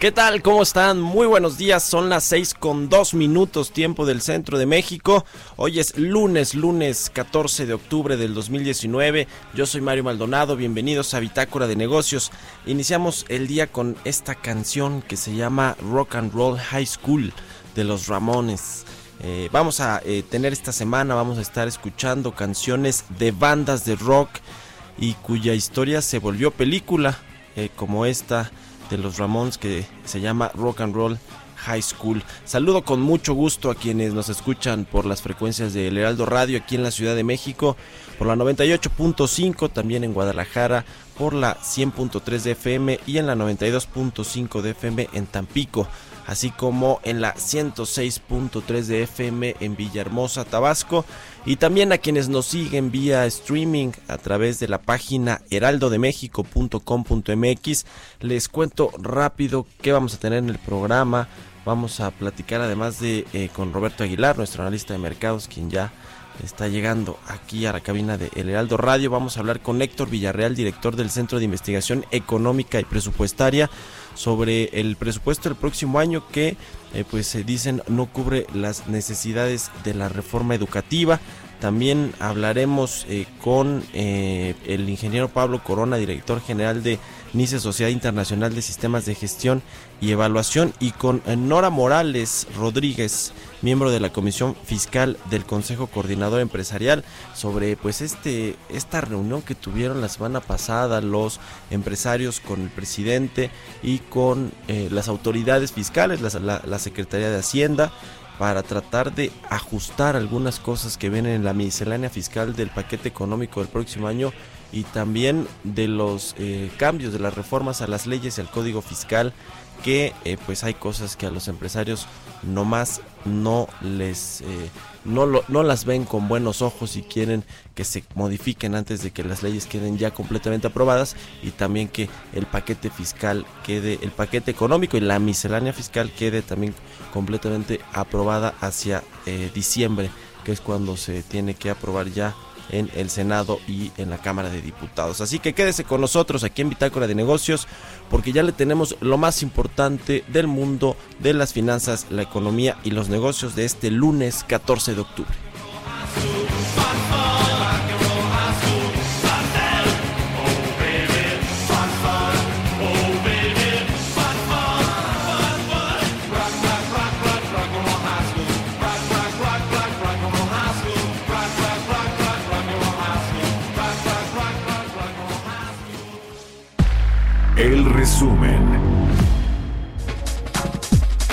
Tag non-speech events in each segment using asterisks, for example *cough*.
¿Qué tal? ¿Cómo están? Muy buenos días. Son las 6 con 2 minutos tiempo del centro de México. Hoy es lunes, lunes 14 de octubre del 2019. Yo soy Mario Maldonado. Bienvenidos a Bitácora de Negocios. Iniciamos el día con esta canción que se llama Rock and Roll High School de los Ramones. Eh, vamos a eh, tener esta semana, vamos a estar escuchando canciones de bandas de rock y cuya historia se volvió película, eh, como esta de los Ramones que se llama Rock and Roll High School. Saludo con mucho gusto a quienes nos escuchan por las frecuencias del Heraldo Radio aquí en la Ciudad de México, por la 98.5, también en Guadalajara, por la 100.3 de FM y en la 92.5 de FM en Tampico así como en la 106.3 de FM en Villahermosa, Tabasco, y también a quienes nos siguen vía streaming a través de la página heraldodemexico.com.mx. Les cuento rápido qué vamos a tener en el programa. Vamos a platicar además de eh, con Roberto Aguilar, nuestro analista de mercados, quien ya está llegando aquí a la cabina de El Heraldo Radio. Vamos a hablar con Héctor Villarreal, director del Centro de Investigación Económica y Presupuestaria sobre el presupuesto del próximo año que eh, pues se dicen no cubre las necesidades de la reforma educativa. También hablaremos eh, con eh, el ingeniero Pablo Corona, director general de NICE Sociedad Internacional de Sistemas de Gestión y Evaluación, y con Nora Morales Rodríguez, miembro de la Comisión Fiscal del Consejo Coordinador Empresarial, sobre pues este esta reunión que tuvieron la semana pasada los empresarios con el presidente y con eh, las autoridades fiscales, la, la Secretaría de Hacienda, para tratar de ajustar algunas cosas que vienen en la miscelánea fiscal del paquete económico del próximo año y también de los eh, cambios de las reformas a las leyes y al código fiscal que eh, pues hay cosas que a los empresarios nomás no les eh, no, no las ven con buenos ojos y quieren que se modifiquen antes de que las leyes queden ya completamente aprobadas y también que el paquete fiscal quede el paquete económico y la miscelánea fiscal quede también completamente aprobada hacia diciembre que es cuando se tiene que aprobar ya en el Senado y en la Cámara de Diputados. Así que quédese con nosotros aquí en Bitácora de Negocios porque ya le tenemos lo más importante del mundo de las finanzas, la economía y los negocios de este lunes 14 de octubre. El resumen.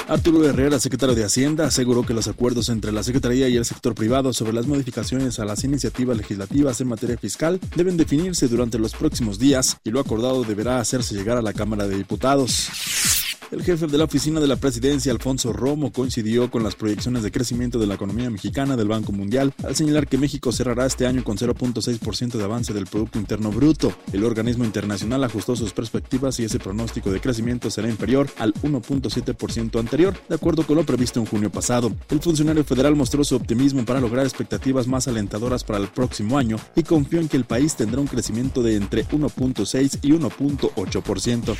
Arturo Herrera, secretario de Hacienda, aseguró que los acuerdos entre la Secretaría y el sector privado sobre las modificaciones a las iniciativas legislativas en materia fiscal deben definirse durante los próximos días y lo acordado deberá hacerse llegar a la Cámara de Diputados. El jefe de la oficina de la presidencia, Alfonso Romo, coincidió con las proyecciones de crecimiento de la economía mexicana del Banco Mundial al señalar que México cerrará este año con 0.6% de avance del Producto Interno Bruto. El organismo internacional ajustó sus perspectivas y ese pronóstico de crecimiento será inferior al 1.7% anterior, de acuerdo con lo previsto en junio pasado. El funcionario federal mostró su optimismo para lograr expectativas más alentadoras para el próximo año y confió en que el país tendrá un crecimiento de entre 1.6 y 1.8%.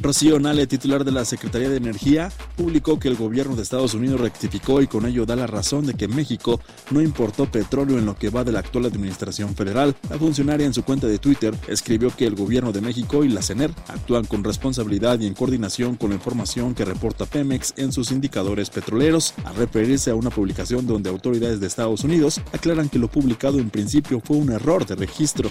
Rocío Nale, titular de la Secretaría de Energía, publicó que el gobierno de Estados Unidos rectificó y con ello da la razón de que México no importó petróleo en lo que va de la actual administración federal. La funcionaria en su cuenta de Twitter escribió que el gobierno de México y la CENER actúan con responsabilidad y en coordinación con la información que reporta Pemex en sus indicadores petroleros, a referirse a una publicación donde autoridades de Estados Unidos aclaran que lo publicado en principio fue un error de registro.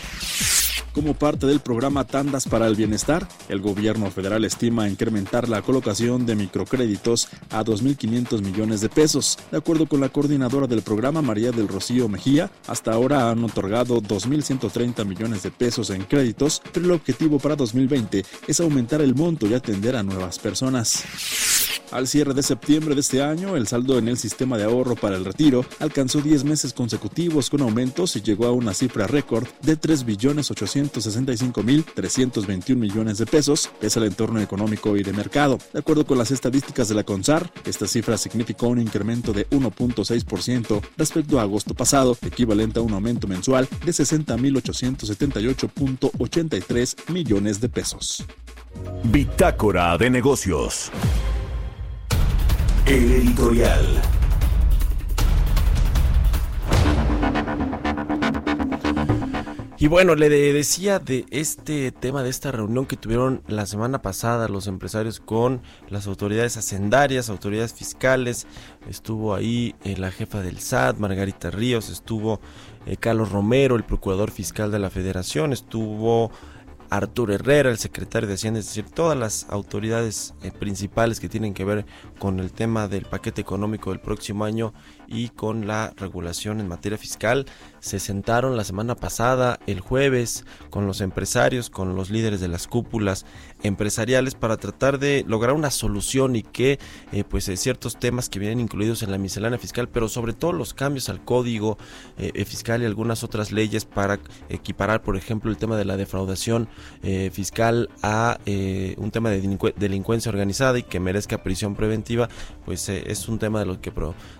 Como parte del programa Tandas para el Bienestar, el gobierno federal estima incrementar la colocación de microcréditos a 2.500 millones de pesos. De acuerdo con la coordinadora del programa, María del Rocío Mejía, hasta ahora han otorgado 2.130 millones de pesos en créditos, pero el objetivo para 2020 es aumentar el monto y atender a nuevas personas. Al cierre de septiembre de este año, el saldo en el sistema de ahorro para el retiro alcanzó 10 meses consecutivos con aumentos y llegó a una cifra récord de 3.865.321 millones de pesos, pese al entorno económico y de mercado. De acuerdo con las estadísticas de la CONSAR, esta cifra significó un incremento de 1.6% respecto a agosto pasado, equivalente a un aumento mensual de 60.878.83 millones de pesos. Bitácora de negocios. El editorial. Y bueno, le decía de este tema, de esta reunión que tuvieron la semana pasada los empresarios con las autoridades hacendarias, autoridades fiscales. Estuvo ahí eh, la jefa del SAT, Margarita Ríos, estuvo eh, Carlos Romero, el procurador fiscal de la federación, estuvo Arturo Herrera, el secretario de Hacienda, es decir, todas las autoridades eh, principales que tienen que ver con el tema del paquete económico del próximo año y con la regulación en materia fiscal. Se sentaron la semana pasada, el jueves, con los empresarios, con los líderes de las cúpulas empresariales para tratar de lograr una solución y que eh, pues eh, ciertos temas que vienen incluidos en la miscelánea fiscal, pero sobre todo los cambios al código eh, fiscal y algunas otras leyes para equiparar, por ejemplo, el tema de la defraudación fiscal a un tema de delincuencia organizada y que merezca prisión preventiva, pues es un tema de los que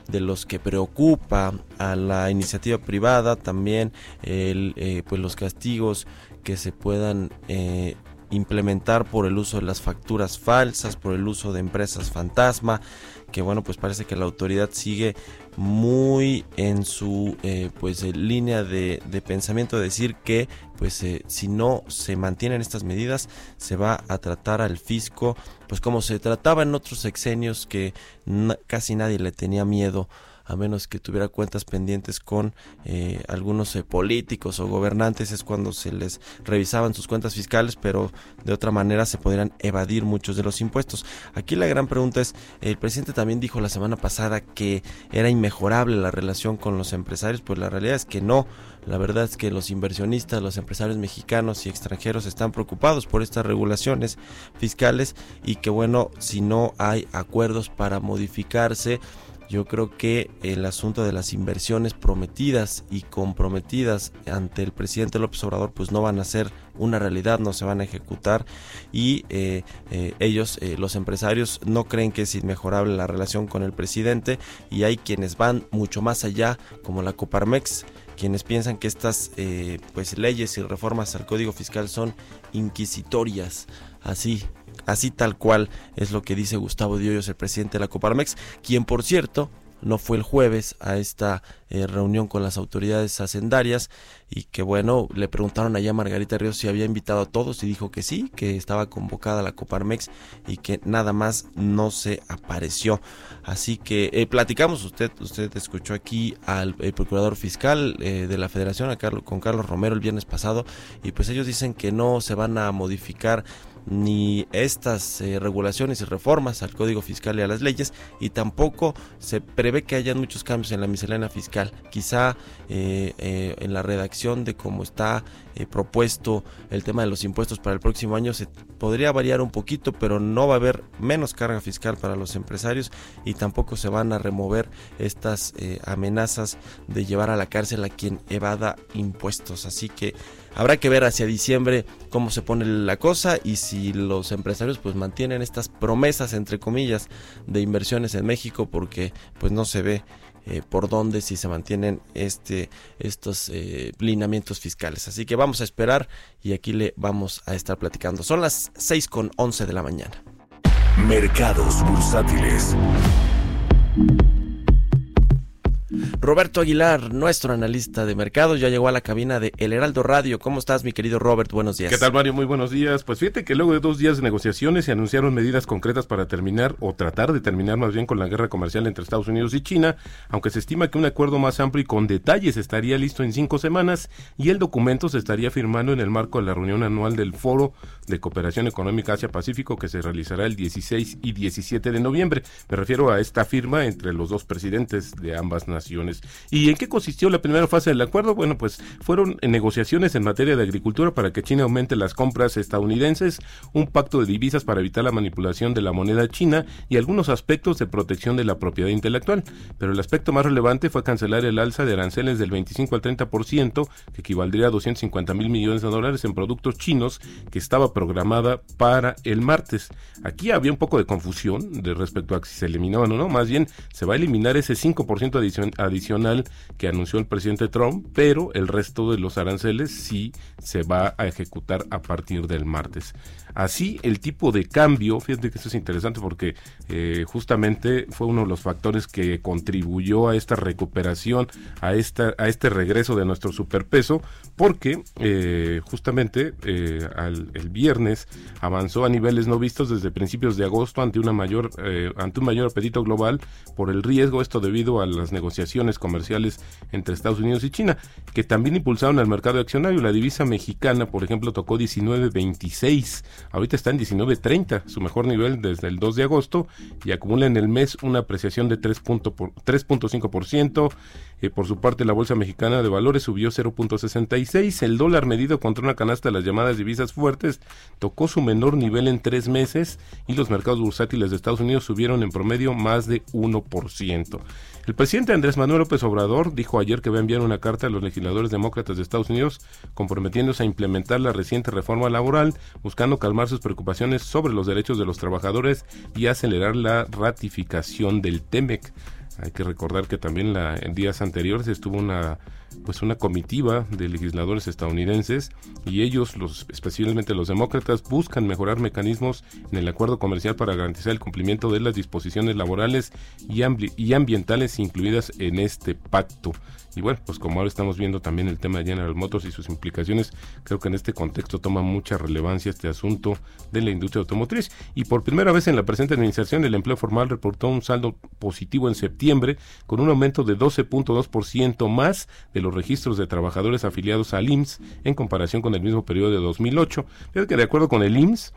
de los que preocupa a la iniciativa privada, también eh, pues los castigos que se puedan eh, implementar por el uso de las facturas falsas, por el uso de empresas fantasma, que bueno, pues parece que la autoridad sigue muy en su eh, pues línea de, pensamiento de decir que pues si no se mantienen estas medidas se va a tratar al fisco pues como se trataba en otros sexenios que casi nadie le tenía miedo a menos que tuviera cuentas pendientes con eh, algunos eh, políticos o gobernantes, es cuando se les revisaban sus cuentas fiscales, pero de otra manera se podrían evadir muchos de los impuestos. Aquí la gran pregunta es, el presidente también dijo la semana pasada que era inmejorable la relación con los empresarios, pues la realidad es que no. La verdad es que los inversionistas, los empresarios mexicanos y extranjeros están preocupados por estas regulaciones fiscales y que bueno, si no hay acuerdos para modificarse, yo creo que el asunto de las inversiones prometidas y comprometidas ante el presidente López Obrador pues no van a ser una realidad, no se van a ejecutar. Y eh, eh, ellos, eh, los empresarios, no creen que es inmejorable la relación con el presidente. Y hay quienes van mucho más allá como la Coparmex quienes piensan que estas pues leyes y reformas al código fiscal son inquisitorias. Así Así tal cual es lo que dice Gustavo Diollos, el presidente de la Coparmex, quien por cierto no fue el jueves a esta eh, reunión con las autoridades hacendarias y que bueno, le preguntaron allá a Margarita Ríos si había invitado a todos y dijo que sí, que estaba convocada la Coparmex y que nada más no se apareció. Así que eh, platicamos, usted usted escuchó aquí al procurador fiscal eh, de la Federación, a Carlos, con Carlos Romero el viernes pasado y pues ellos dicen que no se van a modificar ni estas eh, regulaciones y reformas al Código Fiscal y a las leyes y tampoco se prevé que haya muchos cambios en la miscelánea fiscal. Quizá eh, eh, en la redacción de cómo está propuesto el tema de los impuestos para el próximo año se podría variar un poquito, pero no va a haber menos carga fiscal para los empresarios y tampoco se van a remover estas amenazas de llevar a la cárcel a quien evada impuestos. Así que Habrá que ver hacia diciembre cómo se pone la cosa y si los empresarios pues mantienen estas promesas entre comillas de inversiones en México porque pues no se ve eh, por dónde si se mantienen este estos eh, lineamientos fiscales. Así que vamos a esperar y aquí le vamos a estar platicando. Son las 6 con 11 de la mañana. Mercados bursátiles. Roberto Aguilar, nuestro analista de mercados, ya llegó a la cabina de El Heraldo Radio. ¿Cómo estás, mi querido Robert? Buenos días. ¿Qué tal, Mario? Muy buenos días. Pues fíjate que luego de dos días de negociaciones se anunciaron medidas concretas para terminar o tratar de terminar más bien con la guerra comercial entre Estados Unidos y China, aunque se estima que un acuerdo más amplio y con detalles estaría listo en cinco semanas y el documento se estaría firmando en el marco de la reunión anual del Foro de Cooperación Económica Asia-Pacífico que se realizará el 16 y 17 de noviembre. Me refiero a esta firma entre los dos presidentes de ambas naciones. ¿Y en qué consistió la primera fase del acuerdo? Bueno, pues fueron negociaciones en materia de agricultura para que China aumente las compras estadounidenses, un pacto de divisas para evitar la manipulación de la moneda china y algunos aspectos de protección de la propiedad intelectual. Pero el aspecto más relevante fue cancelar el alza de aranceles del 25 al 30%, que equivaldría a 250 mil millones de dólares en productos chinos, que estaba programada para el martes. Aquí había un poco de confusión de respecto a si se eliminaban o no, más bien se va a eliminar ese 5% adicional que anunció el presidente Trump, pero el resto de los aranceles sí se va a ejecutar a partir del martes. Así, el tipo de cambio, fíjate que esto es interesante porque eh, justamente fue uno de los factores que contribuyó a esta recuperación, a, esta, a este regreso de nuestro superpeso, porque eh, justamente eh, el viernes avanzó a niveles no vistos desde principios de agosto ante una mayor ante un mayor apetito global por el riesgo esto debido a las negociaciones comerciales entre Estados Unidos y China que también impulsaron al mercado accionario. La divisa mexicana por ejemplo tocó 19.26 Ahorita está en 19.30, su mejor nivel desde el 2 de agosto, y acumula en el mes una apreciación de 3.5%. Eh, por su parte, la Bolsa Mexicana de Valores subió 0.66. El dólar medido contra una canasta de las llamadas divisas fuertes tocó su menor nivel en tres meses y los mercados bursátiles de Estados Unidos subieron en promedio más de 1%. El presidente Andrés Manuel López Obrador dijo ayer que va a enviar una carta a los legisladores demócratas de Estados Unidos comprometiéndose a implementar la reciente reforma laboral, buscando calmar sus preocupaciones sobre los derechos de los trabajadores y acelerar la ratificación del TEMEC. Hay que recordar que también la, en días anteriores estuvo una pues una comitiva de legisladores estadounidenses y ellos, los, especialmente los demócratas, buscan mejorar mecanismos en el acuerdo comercial para garantizar el cumplimiento de las disposiciones laborales y, y ambientales incluidas en este pacto. Y bueno, pues como ahora estamos viendo también el tema de General Motors y sus implicaciones, creo que en este contexto toma mucha relevancia este asunto de la industria automotriz. Y por primera vez en la presente administración, el empleo formal reportó un saldo positivo en septiembre, con un aumento de 12.2% más de los registros de trabajadores afiliados al IMSS en comparación con el mismo periodo de 2008. Fíjate que de acuerdo con el IMSS,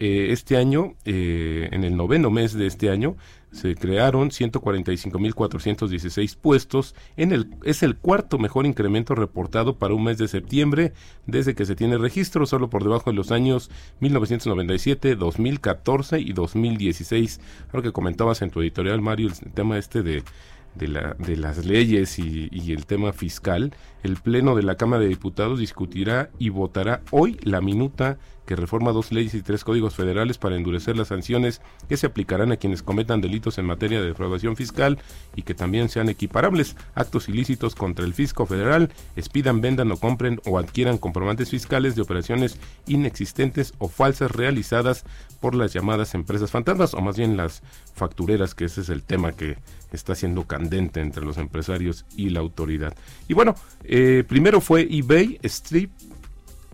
eh, este año, eh, en el noveno mes de este año, se crearon 145.416 puestos. En el, es el cuarto mejor incremento reportado para un mes de septiembre desde que se tiene registro, solo por debajo de los años 1997, 2014 y 2016. Lo que comentabas en tu editorial, Mario, el tema este de de, la, de las leyes y, el tema fiscal, el Pleno de la Cámara de Diputados discutirá y votará hoy la minuta que reforma dos leyes y tres códigos federales para endurecer las sanciones que se aplicarán a quienes cometan delitos en materia de defraudación fiscal y que también sean equiparables. Actos ilícitos contra el fisco federal, expidan, vendan o compren o adquieran comprobantes fiscales de operaciones inexistentes o falsas realizadas por las llamadas empresas fantasmas o más bien las factureras, que ese es el tema que está siendo candente entre los empresarios y la autoridad. Y bueno, eh, primero fue eBay, Strip,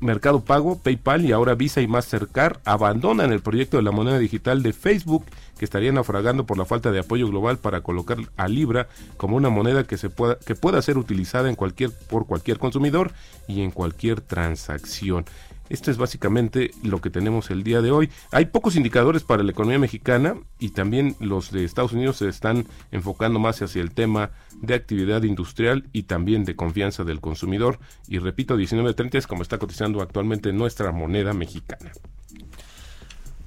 Mercado Pago, PayPal y ahora Visa y Mastercard abandonan el proyecto de la moneda digital de Facebook que estaría naufragando por la falta de apoyo global para colocar a Libra como una moneda que se pueda que pueda ser utilizada en cualquier por cualquier consumidor y en cualquier transacción. Esto es básicamente lo que tenemos el día de hoy. Hay pocos indicadores para la economía mexicana y también los de Estados Unidos se están enfocando más hacia el tema de actividad industrial y también de confianza del consumidor. Y repito, 19.30 es como está cotizando actualmente nuestra moneda mexicana.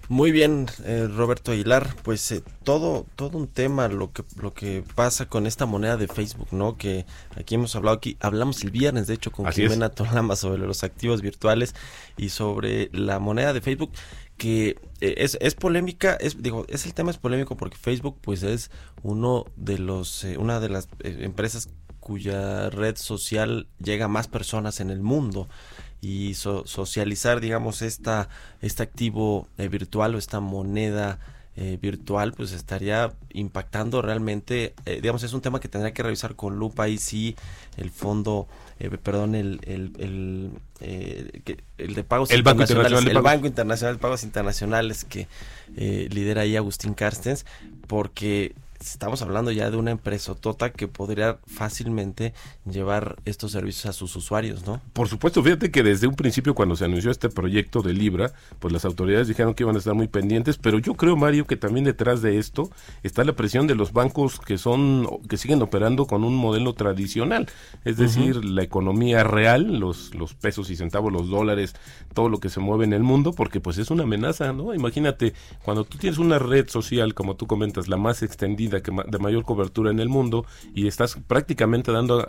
Muy bien, eh, Roberto Aguilar, pues eh, todo todo un tema lo que lo que pasa con esta moneda de Facebook, ¿no? Que aquí hemos hablado aquí hablamos el viernes de hecho con Jimena Tolama sobre los activos virtuales y sobre la moneda de Facebook que eh, es, es polémica, es digo, es el tema es polémico porque Facebook pues es uno de los una de las empresas cuya red social llega a más personas en el mundo y socializar, digamos, esta, este activo eh, virtual o esta moneda eh, virtual, pues estaría impactando realmente, eh, digamos, es un tema que tendría que revisar con lupa y si el fondo, perdón, el, el, el, de pagos el internacionales, Banco el Banco Internacional de Pagos Internacionales que lidera ahí Agustín Carstens, porque estamos hablando ya de una empresa tota que podría fácilmente llevar estos servicios a sus usuarios, ¿no? Por supuesto, fíjate que desde un principio cuando se anunció este proyecto de Libra, pues las autoridades dijeron que iban a estar muy pendientes, pero yo creo, Mario, que también detrás de esto está la presión de los bancos que son que siguen operando con un modelo tradicional, es decir, la economía real, los los pesos y centavos, los dólares, todo lo que se mueve en el mundo, porque pues es una amenaza, ¿no? Imagínate, cuando tú tienes una red social, como tú comentas, la más extendida de mayor cobertura en el mundo y estás prácticamente dando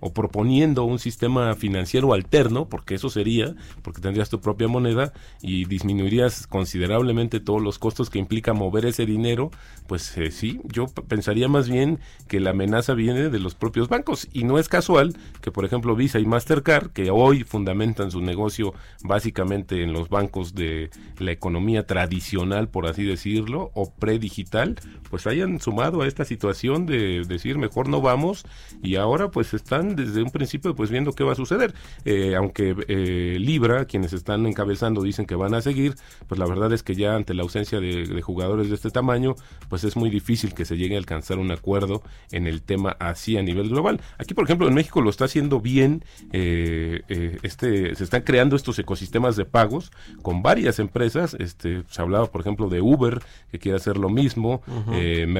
o proponiendo un sistema financiero alterno, porque eso sería, porque tendrías tu propia moneda y disminuirías considerablemente todos los costos que implica mover ese dinero, pues eh, sí, yo pensaría más bien que la amenaza viene de los propios bancos y no es casual que por ejemplo Visa y Mastercard, que hoy fundamentan su negocio básicamente en los bancos de la economía tradicional, por así decirlo, o predigital, pues hayan sumado a esta situación de decir mejor no vamos y ahora pues están desde un principio pues viendo qué va a suceder. Eh, aunque eh, Libra, quienes están encabezando dicen que van a seguir, pues la verdad es que ya ante la ausencia de, jugadores de este tamaño, pues es muy difícil que se llegue a alcanzar un acuerdo en el tema así a nivel global. Aquí por ejemplo en México lo está haciendo bien, eh, este, se están creando estos ecosistemas de pagos con varias empresas, este, se hablaba por ejemplo de Uber que quiere hacer lo mismo,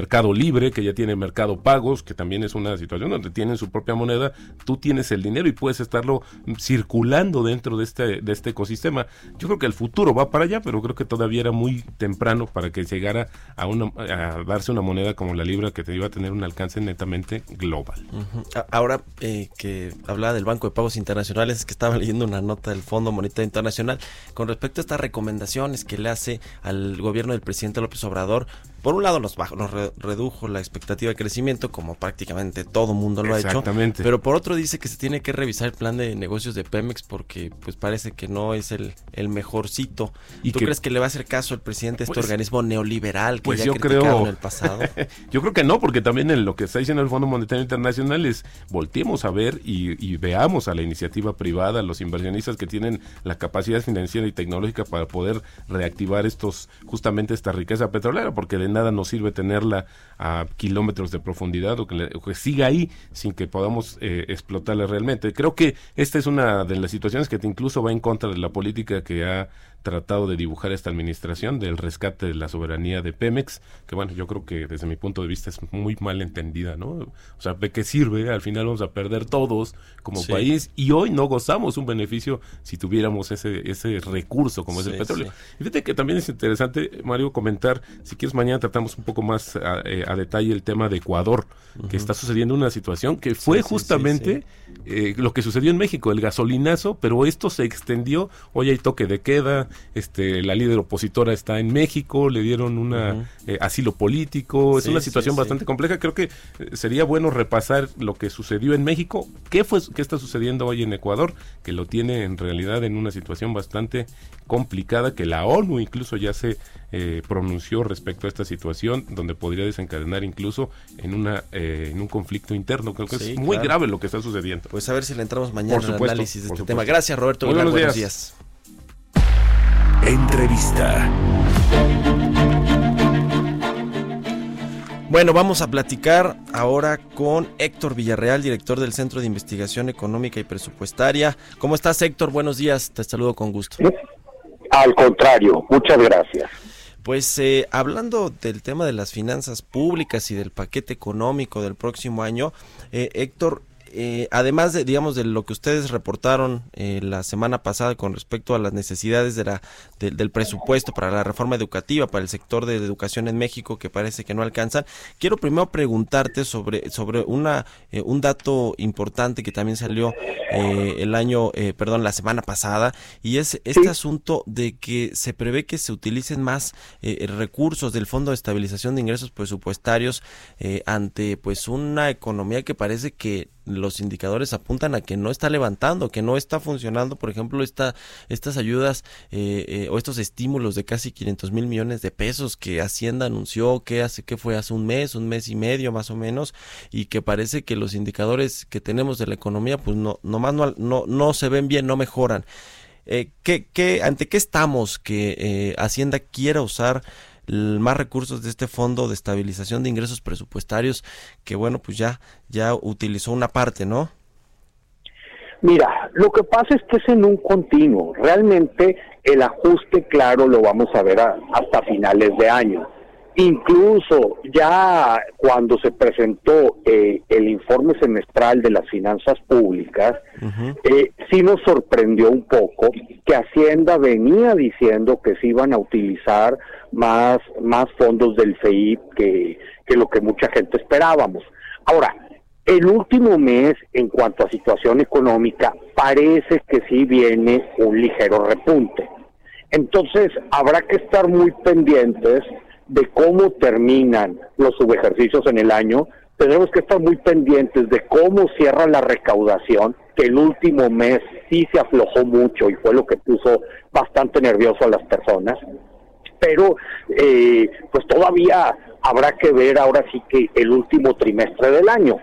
Mercado Libre, que ya tiene Mercado Pagos, que también es una situación donde tienen su propia moneda, tú tienes el dinero y puedes estarlo circulando dentro de este, de este ecosistema. Yo creo que el futuro va para allá, pero creo que todavía era muy temprano para que llegara a, una, a darse una moneda como la Libra que te iba a tener un alcance netamente global. Ahora eh, que hablaba del Banco de Pagos Internacionales, es que estaba *laughs* leyendo una nota del Fondo Monetario Internacional con respecto a estas recomendaciones que le hace al gobierno del presidente López Obrador por un lado nos, bajó, nos redujo la expectativa de crecimiento, como prácticamente todo mundo lo ha hecho. Pero por otro dice que se tiene que revisar el plan de negocios de Pemex porque pues parece que no es el, el mejorcito. ¿Y ¿Tú crees que le va a hacer caso el presidente a este pues, organismo neoliberal que pues ya yo creo, en el pasado? *laughs* yo creo que no, porque también en lo que está diciendo el Fondo Monetario Internacional es volteemos a ver y, y veamos a la iniciativa privada, a los inversionistas que tienen la capacidad financiera y tecnológica para poder reactivar estos justamente esta riqueza petrolera, porque de nada nos sirve tenerla a kilómetros de profundidad o que, siga ahí sin que podamos eh, explotarla realmente. Creo que esta es una de las situaciones que incluso va en contra de la política que ha tratado de dibujar esta administración del rescate de la soberanía de Pemex, que bueno, yo creo que desde mi punto de vista es muy mal entendida, ¿no? O sea, ¿de qué sirve? Al final vamos a perder todos como país y hoy no gozamos un beneficio si tuviéramos ese, ese recurso como es el petróleo. Y fíjate que también es interesante, Mario, comentar, si quieres mañana tratamos un poco más a, detalle el tema de Ecuador, que está sucediendo una situación que fue justamente eh, lo que sucedió en México, el gasolinazo, pero esto se extendió, hoy hay toque de queda, este, la líder opositora está en México, le dieron un eh, asilo político, es una situación bastante compleja. Creo que eh, sería bueno repasar lo que sucedió en México, qué fue, qué está sucediendo hoy en Ecuador, que lo tiene en realidad en una situación bastante complicada, que la ONU incluso ya se eh, pronunció respecto a esta situación, donde podría desencadenar incluso en una en un conflicto interno. Creo que es muy grave lo que está sucediendo. Pues a ver si le entramos mañana al análisis de este tema. Gracias, Roberto. buenos, días. Entrevista. Bueno, vamos a platicar ahora con Héctor Villarreal, director del Centro de Investigación Económica y Presupuestaria. ¿Cómo estás, Héctor? Buenos días, te saludo con gusto. Al contrario, muchas gracias. Pues eh, hablando del tema de las finanzas públicas y del paquete económico del próximo año, eh, Héctor, eh, además de, digamos, de lo que ustedes reportaron eh, la semana pasada con respecto a las necesidades de la, del presupuesto para la reforma educativa, para el sector de educación en México, que parece que no alcanzan, quiero primero preguntarte sobre, sobre una, eh, un dato importante que también salió el año, perdón, la semana pasada, y es este asunto de que se prevé que se utilicen más recursos del Fondo de Estabilización de Ingresos Presupuestarios ante pues una economía que parece que los indicadores apuntan a que no está levantando, que no está funcionando, por ejemplo, esta, estas ayudas eh, eh, o estos estímulos de casi 500 mil millones de pesos que Hacienda anunció que hace que fue hace un mes, un mes y medio más o menos, y que parece que los indicadores que tenemos de la economía, pues no, nomás no, no, no se ven bien, no mejoran. Eh, ¿qué, qué, ¿Ante qué estamos que Hacienda quiera usar más recursos de este fondo de estabilización de ingresos presupuestarios que bueno pues ya ya utilizó una parte no mira lo que pasa es que es en un continuo. Realmente el ajuste claro lo vamos a ver hasta finales de año Incluso ya cuando se presentó eh, el informe semestral de las finanzas públicas, eh, sí nos sorprendió un poco que Hacienda venía diciendo que se iban a utilizar más, más fondos del FEIP que, que lo que mucha gente esperábamos. Ahora, el último mes, en cuanto a situación económica, parece que sí viene un ligero repunte. Entonces, habrá que estar muy pendientes de cómo terminan los subejercicios en el año, tenemos que estar muy pendientes de cómo cierra la recaudación, que el último mes sí se aflojó mucho y fue lo que puso bastante nervioso a las personas, pero eh, pues todavía habrá que ver ahora sí que el último trimestre del año.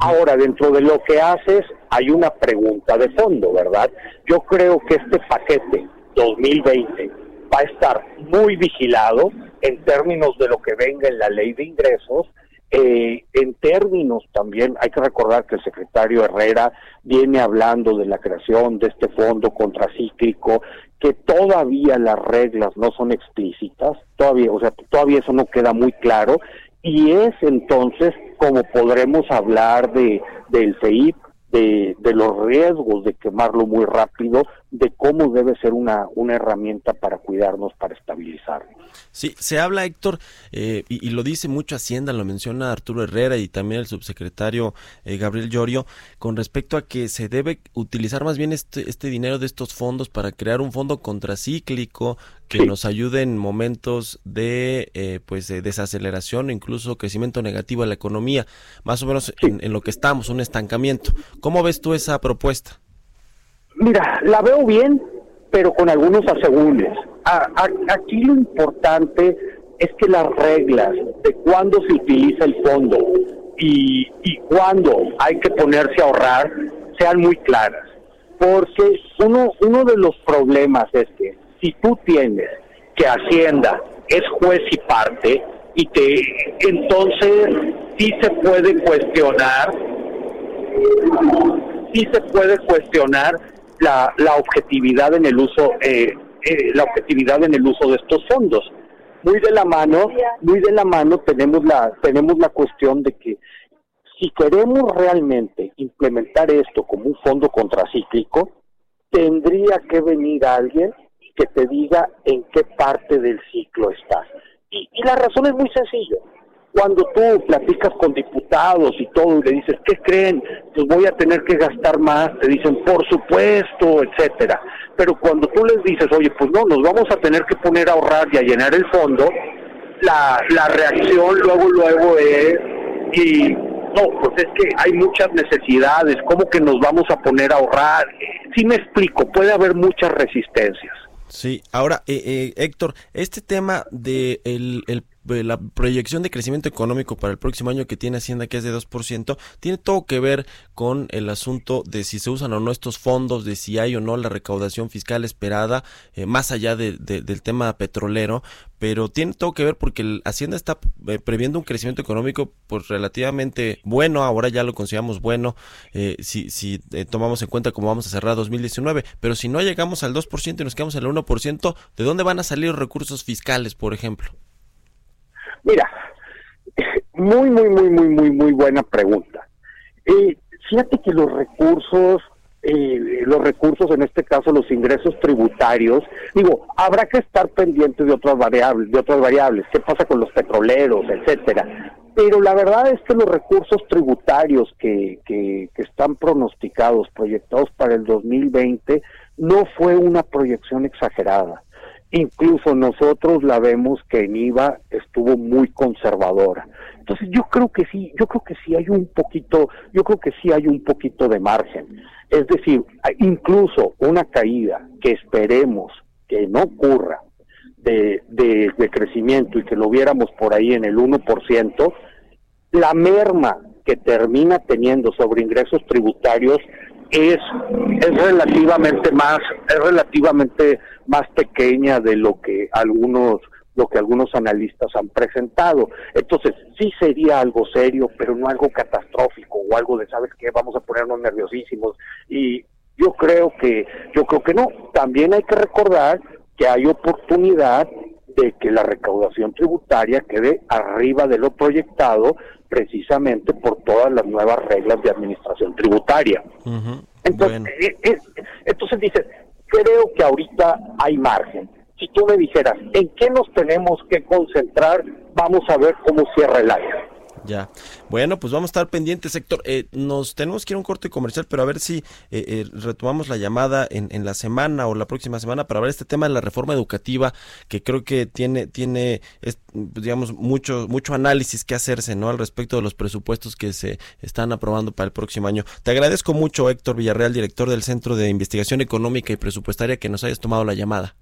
Ahora, dentro de lo que haces, hay una pregunta de fondo, ¿verdad? Yo creo que este paquete 2020 va a estar muy vigilado en términos de lo que venga en la ley de ingresos, eh, en términos también, hay que recordar que el secretario Herrera viene hablando de la creación de este fondo contracíclico, que todavía las reglas no son explícitas, todavía, o sea, todavía eso no queda muy claro, y es entonces como podremos hablar de del FEIP, de, de los riesgos de quemarlo muy rápido, de cómo debe ser una, una herramienta para cuidarnos, para estabilizarnos. Sí, se habla, Héctor, eh, y, lo dice mucho Hacienda, lo menciona Arturo Herrera y también el subsecretario eh, Gabriel Llorio, con respecto a que se debe utilizar más bien este, este dinero de estos fondos para crear un fondo contracíclico que nos ayude en momentos de eh, pues de desaceleración o incluso crecimiento negativo de la economía, más o menos en, en lo que estamos, un estancamiento. ¿Cómo ves tú esa propuesta? Mira, la veo bien, pero con algunos asegúnes. aquí lo importante es que las reglas de cuándo se utiliza el fondo y, y cuándo hay que ponerse a ahorrar sean muy claras. Porque uno, uno de los problemas es que si tú tienes que Hacienda es juez y parte, y te entonces sí se puede cuestionar, sí se puede cuestionar la, la objetividad en el uso eh, eh, la objetividad en el uso de estos fondos. Muy de la mano muy de la mano tenemos la tenemos la cuestión de que si queremos realmente implementar esto como un fondo contracíclico tendría que venir alguien que te diga en qué parte del ciclo estás. Y, y la razón es muy sencilla cuando tú platicas con diputados y todo y le dices, ¿qué creen? Pues voy a tener que gastar más, te dicen, por supuesto, etcétera. Pero cuando tú les dices, oye, pues no, nos vamos a tener que poner a ahorrar y a llenar el fondo, la, la reacción luego, luego es, y no, pues es que hay muchas necesidades, ¿cómo que nos vamos a poner a ahorrar? Sí me explico, puede haber muchas resistencias. Sí, ahora, eh, eh, Héctor, este tema de el, el la proyección de crecimiento económico para el próximo año que tiene Hacienda, que es de 2%, tiene todo que ver con el asunto de si se usan o no estos fondos, de si hay o no la recaudación fiscal esperada, eh, más allá del tema petrolero, pero tiene todo que ver porque Hacienda está eh, previendo un crecimiento económico pues relativamente bueno, ahora ya lo consideramos bueno eh, si, si tomamos en cuenta cómo vamos a cerrar 2019, pero si no llegamos al 2% y nos quedamos el 1%, ¿de dónde van a salir los recursos fiscales, por ejemplo? Mira, muy, muy, muy, muy, muy, muy buena pregunta. Eh, fíjate que los recursos, eh, los recursos, en este caso los ingresos tributarios, digo, habrá que estar pendiente de otras variables, de otras variables, qué pasa con los petroleros, etcétera. Pero la verdad es que los recursos tributarios que, que, que están pronosticados, proyectados para el 2020, no fue una proyección exagerada. Incluso nosotros la vemos que en IVA estuvo muy conservadora. Entonces yo creo que sí, yo creo que sí hay un poquito, yo creo que sí hay un poquito de margen. Es decir, incluso una caída que esperemos que no ocurra de, de, crecimiento y que lo viéramos por ahí en el 1%, la merma que termina teniendo sobre ingresos tributarios es, es relativamente más, es relativamente más pequeña de lo que algunos lo que algunos analistas han presentado. Entonces, sí sería algo serio, pero no algo catastrófico o algo de, ¿sabes qué? Vamos a ponernos nerviosísimos. Y yo creo que, yo creo que no. También hay que recordar que hay oportunidad de que la recaudación tributaria quede arriba de lo proyectado precisamente por todas las nuevas reglas de administración tributaria. Entonces, eh, eh, entonces dices, creo que ahorita hay margen. Si tú me dijeras, ¿en qué nos tenemos que concentrar? Vamos a ver cómo cierra el año. Ya. Bueno, pues vamos a estar pendientes, Héctor. Eh, nos tenemos que ir a un corte comercial, pero a ver si eh, eh, retomamos la llamada en, en, la semana o la próxima semana para ver este tema de la reforma educativa, que creo que tiene, tiene digamos, mucho, mucho análisis que hacerse, ¿no? Al respecto de los presupuestos que se están aprobando para el próximo año. Te agradezco mucho, Héctor Villarreal, director del Centro de Investigación Económica y Presupuestaria, que nos hayas tomado la llamada.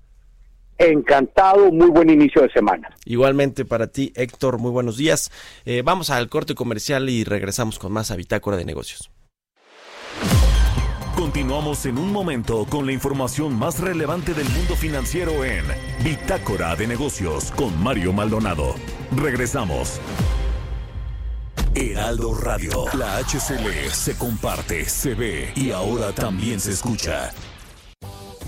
Encantado, muy buen inicio de semana. Igualmente para ti, Héctor, muy buenos días. Eh, vamos al corte comercial y regresamos con más a Bitácora de Negocios. Continuamos en un momento con la información más relevante del mundo financiero en Bitácora de Negocios con Mario Maldonado. Regresamos. Heraldo Radio, la HCL se comparte, se ve y ahora también se escucha.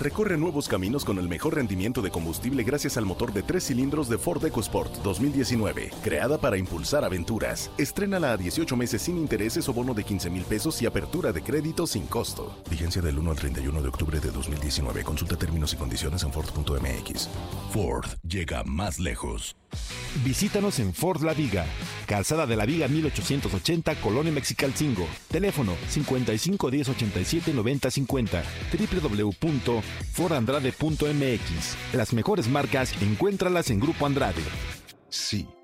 Recorre nuevos caminos con el mejor rendimiento de combustible gracias al motor de tres cilindros de Ford EcoSport 2019, creada para impulsar aventuras. Estrénala a 18 meses sin intereses o bono de 15 mil pesos y apertura de crédito sin costo. Vigencia del 1 al 31 de octubre de 2019. Consulta términos y condiciones en Ford.mx. Ford llega más lejos. Visítanos en Ford La Viga, Calzada de la Viga 1880, Colonia Mexicalcingo. Teléfono 55 10 87 90 50. www.fordandrade.mx. Las mejores marcas encuéntralas en Grupo Andrade. Sí,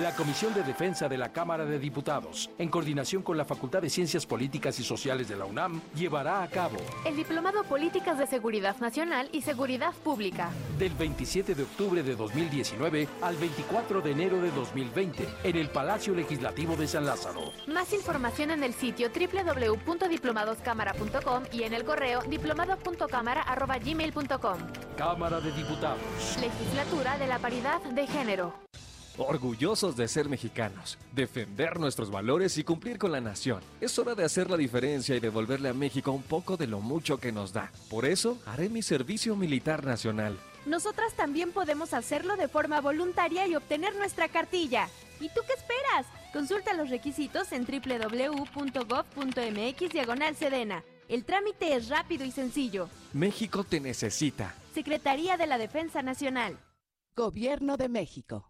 La Comisión de Defensa de la Cámara de Diputados, en coordinación con la Facultad de Ciencias Políticas y Sociales de la UNAM, llevará a cabo el Diplomado Políticas de Seguridad Nacional y Seguridad Pública del 27 de octubre de 2019 al 24 de enero de 2020 en el Palacio Legislativo de San Lázaro. Más información en el sitio www.diplomadoscámara.com y en el correo diplomado.cámara.gmail.com. Cámara de Diputados. Legislatura de la Paridad de Género. Orgullosos de ser mexicanos, defender nuestros valores y cumplir con la nación. Es hora de hacer la diferencia y devolverle a México un poco de lo mucho que nos da. Por eso, haré mi servicio militar nacional. Nosotras también podemos hacerlo de forma voluntaria y obtener nuestra cartilla. ¿Y tú qué esperas? Consulta los requisitos en www.gov.mx diagonal Sedena. El trámite es rápido y sencillo. México te necesita. Secretaría de la Defensa Nacional. Gobierno de México.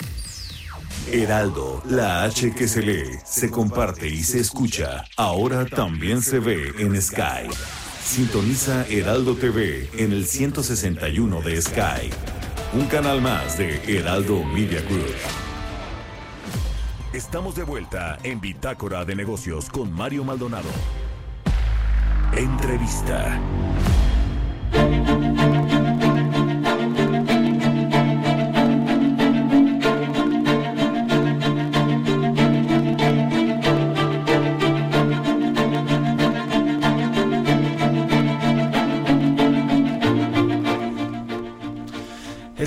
Heraldo, la H que se lee, se comparte y se escucha, ahora también se ve en Sky. Sintoniza Heraldo TV en el 161 de Sky, un canal más de Heraldo Media Group. Estamos de vuelta en Bitácora de Negocios con Mario Maldonado. Entrevista.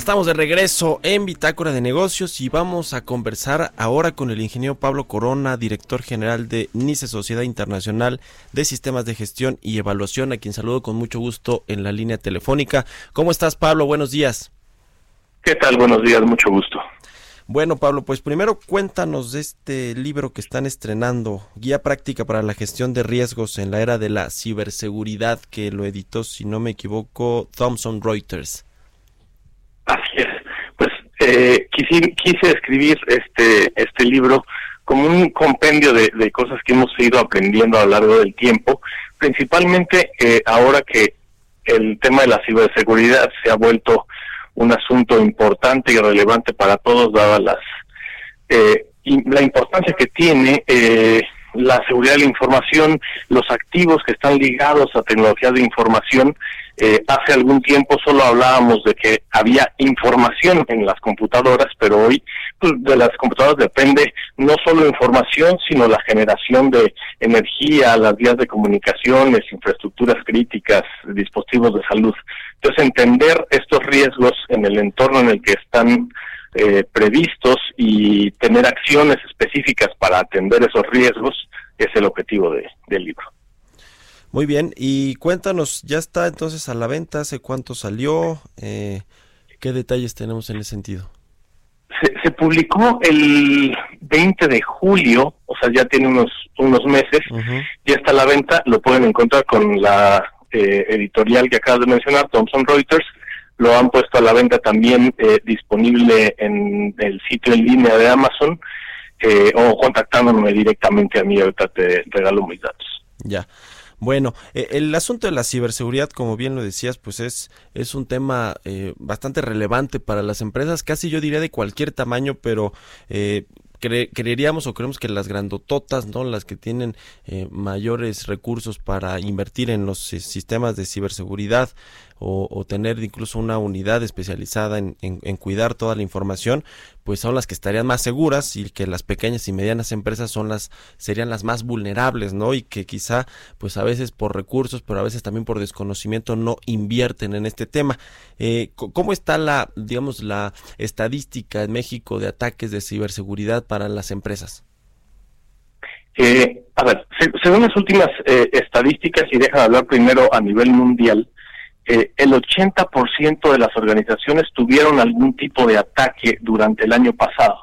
Estamos de regreso en Bitácora de Negocios y vamos a conversar ahora con el ingeniero Pablo Corona, director general de NICE Sociedad Internacional de Sistemas de Gestión y Evaluación, a quien saludo con mucho gusto en la línea telefónica. ¿Cómo estás, Pablo? Buenos días. ¿Qué tal? Buenos días, mucho gusto. Bueno, Pablo, pues primero cuéntanos de este libro que están estrenando, Guía Práctica para la Gestión de Riesgos en la Era de la Ciberseguridad, que lo editó, si no me equivoco, Thomson Reuters. Así es. Pues eh, quise, escribir este, este libro como un compendio de, cosas que hemos ido aprendiendo a lo largo del tiempo, principalmente eh, ahora que el tema de la ciberseguridad se ha vuelto un asunto importante y relevante para todos, dadas las eh, la importancia que tiene eh, la seguridad de la información, los activos que están ligados a tecnologías de información Eh, hace algún tiempo solo hablábamos de que había información en las computadoras, pero hoy pues, de las computadoras depende no solo información, sino la generación de energía, las vías de comunicaciones, infraestructuras críticas, dispositivos de salud. Entonces, entender estos riesgos en el entorno en el que están eh, previstos y tener acciones específicas para atender esos riesgos es el objetivo del libro. Muy bien, y cuéntanos, ¿ya está entonces a la venta? ¿Hace cuánto salió? Eh, ¿Qué detalles tenemos en ese sentido? Se, publicó el 20 de julio, o sea, ya tiene unos, unos meses, ya está a la venta, lo pueden encontrar con la eh, editorial que acabas de mencionar, Thomson Reuters, lo han puesto a la venta también eh, disponible en el sitio en línea de Amazon o contactándome directamente a mí, ahorita te regalo mis datos. Ya. Bueno, eh, el asunto de la ciberseguridad, como bien lo decías, pues es, es un tema eh, bastante relevante para las empresas, casi yo diría de cualquier tamaño, pero eh, creeríamos o creemos que las grandototas, ¿no? Las que tienen eh, mayores recursos para invertir en los sistemas de ciberseguridad o, tener incluso una unidad especializada en, cuidar toda la información, pues son las que estarían más seguras y que las pequeñas y medianas empresas son las serían las más vulnerables, ¿no? Y que quizá pues a veces por recursos, pero a veces también por desconocimiento no invierten en este tema. Eh, ¿Cómo está la, digamos, la estadística en México de ataques de ciberseguridad para las empresas? Eh, a ver, según las últimas eh, estadísticas, y deja de hablar primero a nivel mundial, eh, el 80% de las organizaciones tuvieron algún tipo de ataque durante el año pasado,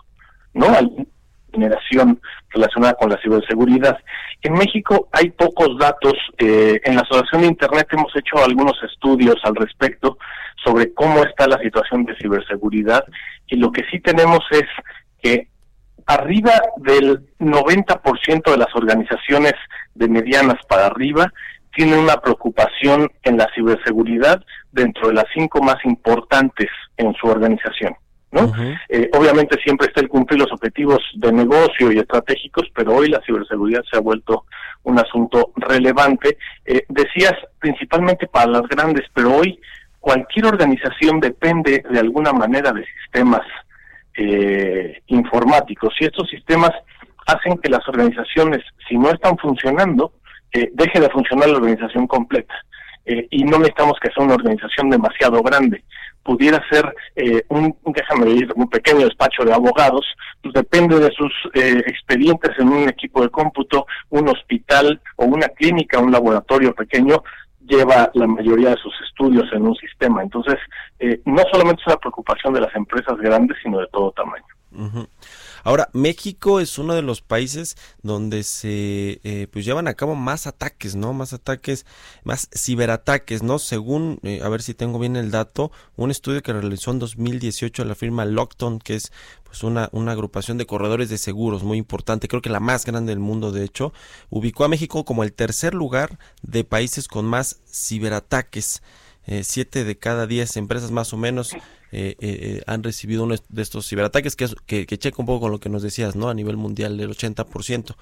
¿no? Alguna generación relacionada con la ciberseguridad. En México hay pocos datos. Eh, en la Asociación de Internet hemos hecho algunos estudios al respecto sobre cómo está la situación de ciberseguridad y lo que sí tenemos es que arriba del 90% de las organizaciones de medianas para arriba tienen una preocupación en la ciberseguridad dentro de las cinco más importantes en su organización. ¿no? Eh, obviamente siempre está el cumplir los objetivos de negocio y estratégicos, pero hoy la ciberseguridad se ha vuelto un asunto relevante. Eh, decías principalmente para las grandes, pero hoy cualquier organización depende de alguna manera de sistemas eh, informáticos y estos sistemas hacen que las organizaciones, si no están funcionando, eh, deje de funcionar la organización completa. Eh, y no necesitamos que sea una organización demasiado grande. Pudiera ser eh, un, déjame decir, un pequeño despacho de abogados, pues depende de sus eh, expedientes en un equipo de cómputo, un hospital o una clínica, un laboratorio pequeño, lleva la mayoría de sus estudios en un sistema. Entonces, no solamente es una preocupación de las empresas grandes, sino de todo tamaño. Ahora, México es uno de los países donde se eh, pues llevan a cabo más ataques, ¿no? Más ataques, más ciberataques, ¿no? Según, eh, a ver si tengo bien el dato, un estudio que realizó en 2018 la firma Lockton, que es pues una, una agrupación de corredores de seguros muy importante, creo que la más grande del mundo de hecho, ubicó a México como el tercer lugar de países con más ciberataques. Eh, siete de cada diez empresas más o menos eh, eh, han recibido uno de estos ciberataques, que, que, que, checa un poco con lo que nos decías, ¿no? A nivel mundial, del 80%.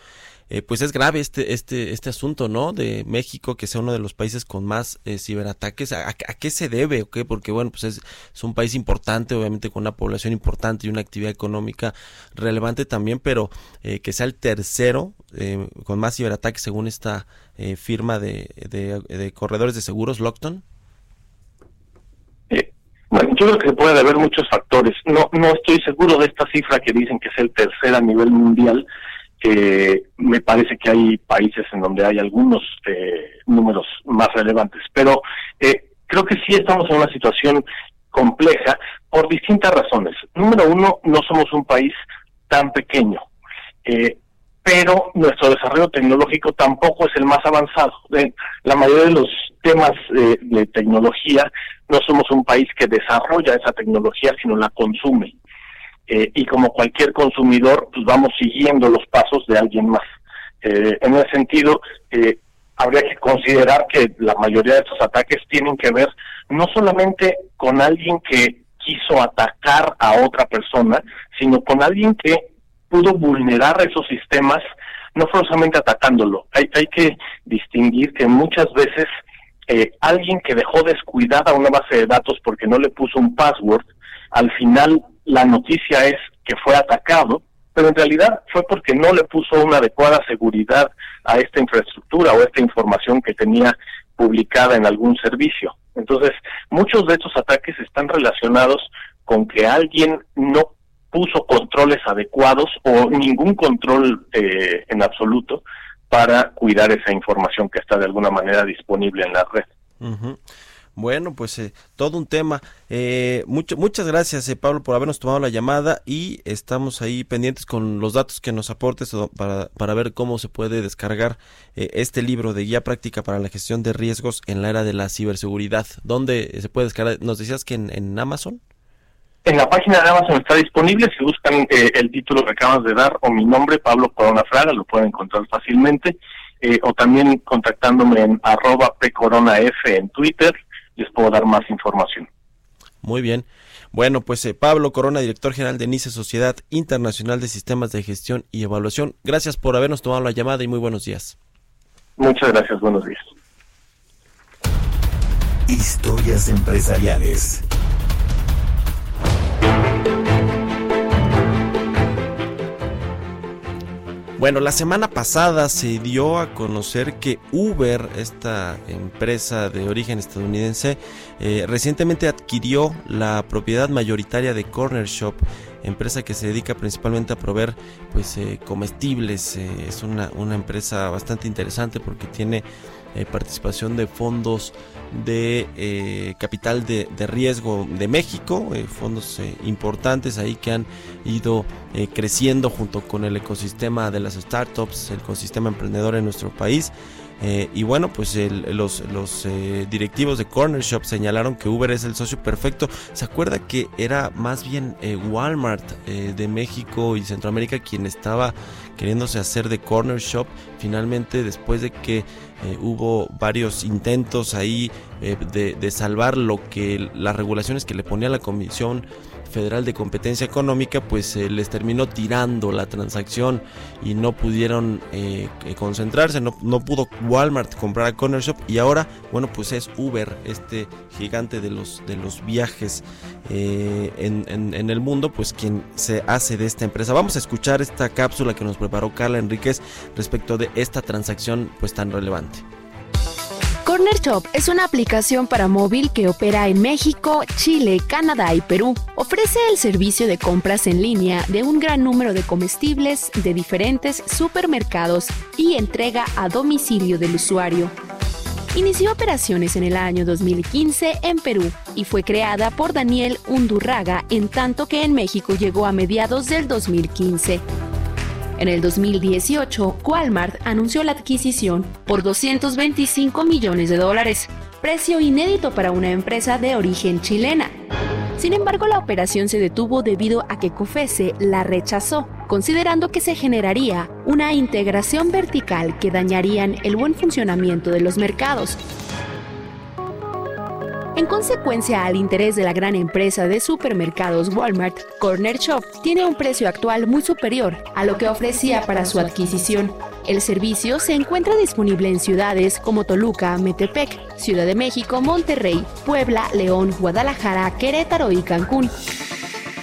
Eh, pues es grave este, este, este asunto, ¿no? De México, que sea uno de los países con más ciberataques. ¿A, qué se debe o qué? Porque, bueno, pues es, es, un país importante, obviamente con una población importante y una actividad económica relevante también, pero que sea el tercero con más ciberataques según esta firma de, de, de corredores de seguros, Lockton. Bueno, yo creo que puede haber muchos factores. No, no estoy seguro de esta cifra que dicen que es el tercer a nivel mundial. que me parece que hay países en donde hay algunos eh, números más relevantes, pero eh, creo que sí estamos en una situación compleja por distintas razones. Número uno, no somos un país tan pequeño. Eh, pero nuestro desarrollo tecnológico tampoco es el más avanzado. La mayoría de los temas eh, de tecnología no somos un país que desarrolla esa tecnología, sino la consume. Eh, y como cualquier consumidor, pues vamos siguiendo los pasos de alguien más. Eh, en ese sentido, habría que considerar que la mayoría de estos ataques tienen que ver no solamente con alguien que quiso atacar a otra persona, sino con alguien que pudo vulnerar esos sistemas, no solamente atacándolo. Hay, hay que distinguir que muchas veces eh, alguien que dejó descuidada una base de datos porque no le puso un password, al final la noticia es que fue atacado, pero en realidad fue porque no le puso una adecuada seguridad a esta infraestructura o esta información que tenía publicada en algún servicio. Entonces, muchos de estos ataques están relacionados con que alguien no puso controles adecuados o ningún control eh, en absoluto para cuidar esa información que está de alguna manera disponible en la red. Bueno, pues eh, todo un tema. Eh, muchas gracias, eh, Pablo, por habernos tomado la llamada y estamos ahí pendientes con los datos que nos aportes para, para ver cómo se puede descargar este libro de guía práctica para la gestión de riesgos en la era de la ciberseguridad. ¿Dónde se puede descargar? ¿Nos decías que en, en Amazon? En la página de Amazon está disponible, si buscan el título que acabas de dar o mi nombre, Pablo Corona Fraga, lo pueden encontrar fácilmente, o también contactándome en arroba pcoronaf en Twitter, les puedo dar más información. Muy bien. Bueno, pues eh, Pablo Corona, director general de NICE Sociedad Internacional de Sistemas de Gestión y Evaluación, gracias por habernos tomado la llamada y muy buenos días. Muchas gracias, buenos días. Historias empresariales. Bueno, la semana pasada se dio a conocer que Uber, esta empresa de origen estadounidense, eh, recientemente adquirió la propiedad mayoritaria de Corner Shop, empresa que se dedica principalmente a proveer pues eh, comestibles. Eh, es una, una empresa bastante interesante porque tiene participación de fondos de eh, capital de, riesgo de México, eh, fondos eh, importantes ahí que han ido creciendo junto con el ecosistema de las startups, el ecosistema emprendedor en nuestro país. y bueno, pues los, los directivos de Corner Shop señalaron que Uber es el socio perfecto. ¿Se acuerda que era más bien Walmart de México y Centroamérica quien estaba queriéndose hacer de Corner Shop? Finalmente, después de que eh, hubo varios intentos ahí eh, de, de, salvar lo que las regulaciones que le ponía la Comisión Federal de Competencia Económica, pues eh, les terminó tirando la transacción y no pudieron eh, eh, concentrarse, no, no, pudo Walmart comprar a Corner Shop y ahora, bueno, pues es Uber, este gigante de los, de los viajes en, en, el mundo, pues quien se hace de esta empresa. Vamos a escuchar esta cápsula que nos preparó Carla Enríquez respecto de esta transacción pues tan relevante. Corner Shop es una aplicación para móvil que opera en México, Chile, Canadá y Perú. Ofrece el servicio de compras en línea de un gran número de comestibles de diferentes supermercados y entrega a domicilio del usuario. Inició operaciones en el año 2015 en Perú y fue creada por Daniel Undurraga en tanto que en México llegó a mediados del 2015. En el 2018, Walmart anunció la adquisición por 225 millones de dólares, precio inédito para una empresa de origen chilena. Sin embargo, la operación se detuvo debido a que COFESE la rechazó, considerando que se generaría una integración vertical que dañarían el buen funcionamiento de los mercados, en consecuencia al interés de la gran empresa de supermercados Walmart, Corner Shop tiene un precio actual muy superior a lo que ofrecía para su adquisición. El servicio se encuentra disponible en ciudades como Toluca, Metepec, Ciudad de México, Monterrey, Puebla, León, Guadalajara, Querétaro y Cancún.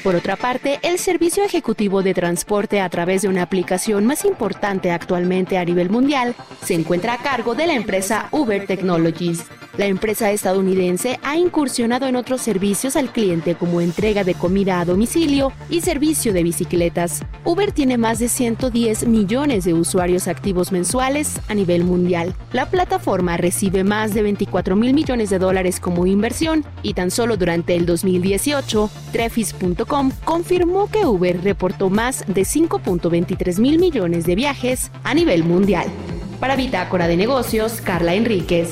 Por otra parte, el servicio ejecutivo de transporte a través de una aplicación más importante actualmente a nivel mundial se encuentra a cargo de la empresa Uber Technologies. La empresa estadounidense ha incursionado en otros servicios al cliente como entrega de comida a domicilio y servicio de bicicletas. Uber tiene más de 110 millones de usuarios activos mensuales a nivel mundial. La plataforma recibe más de 24 mil millones de dólares como inversión y tan solo durante el 2018, Trefis.com confirmó que Uber reportó más de 5.23 mil millones de viajes a nivel mundial. Para Bitácora de Negocios, Carla Enríquez.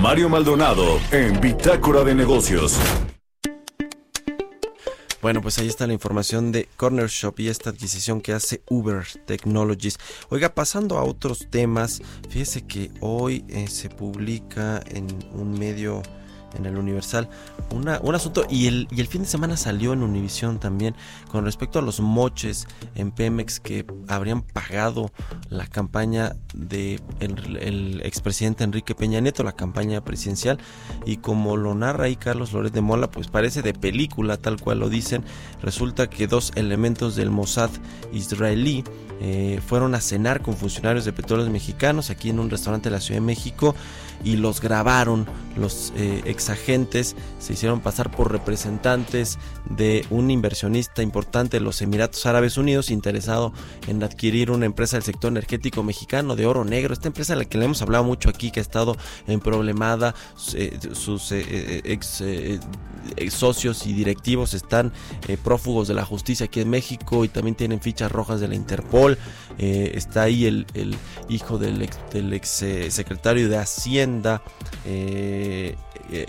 Mario Maldonado en Bitácora de Negocios. Bueno, pues ahí está la información de Corner Shop y esta adquisición que hace Uber Technologies. Oiga, pasando a otros temas, fíjese que hoy eh, se publica en un medio en el Universal. Una, un asunto, y el, y el fin de semana salió en Univisión también, con respecto a los moches en Pemex que habrían pagado la campaña de el, expresidente Enrique Peña Nieto, la campaña presidencial, y como lo narra ahí Carlos Loret de Mola, pues parece de película, tal cual lo dicen. Resulta que dos elementos del Mossad israelí eh, fueron a cenar con funcionarios de petróleos mexicanos aquí en un restaurante de la Ciudad de México y los grabaron. Los eh, exagentes se hicieron pasar por representantes de un inversionista importante de los Emiratos Árabes Unidos interesado en adquirir una empresa del sector energético mexicano de oro negro. Esta empresa a la que le hemos hablado mucho aquí que ha estado en problemada eh, sus eh, ex socios y directivos están prófugos de la justicia aquí en México y también tienen fichas rojas de la Interpol. Está ahí el, el hijo del ex, del ex secretario de Hacienda eh,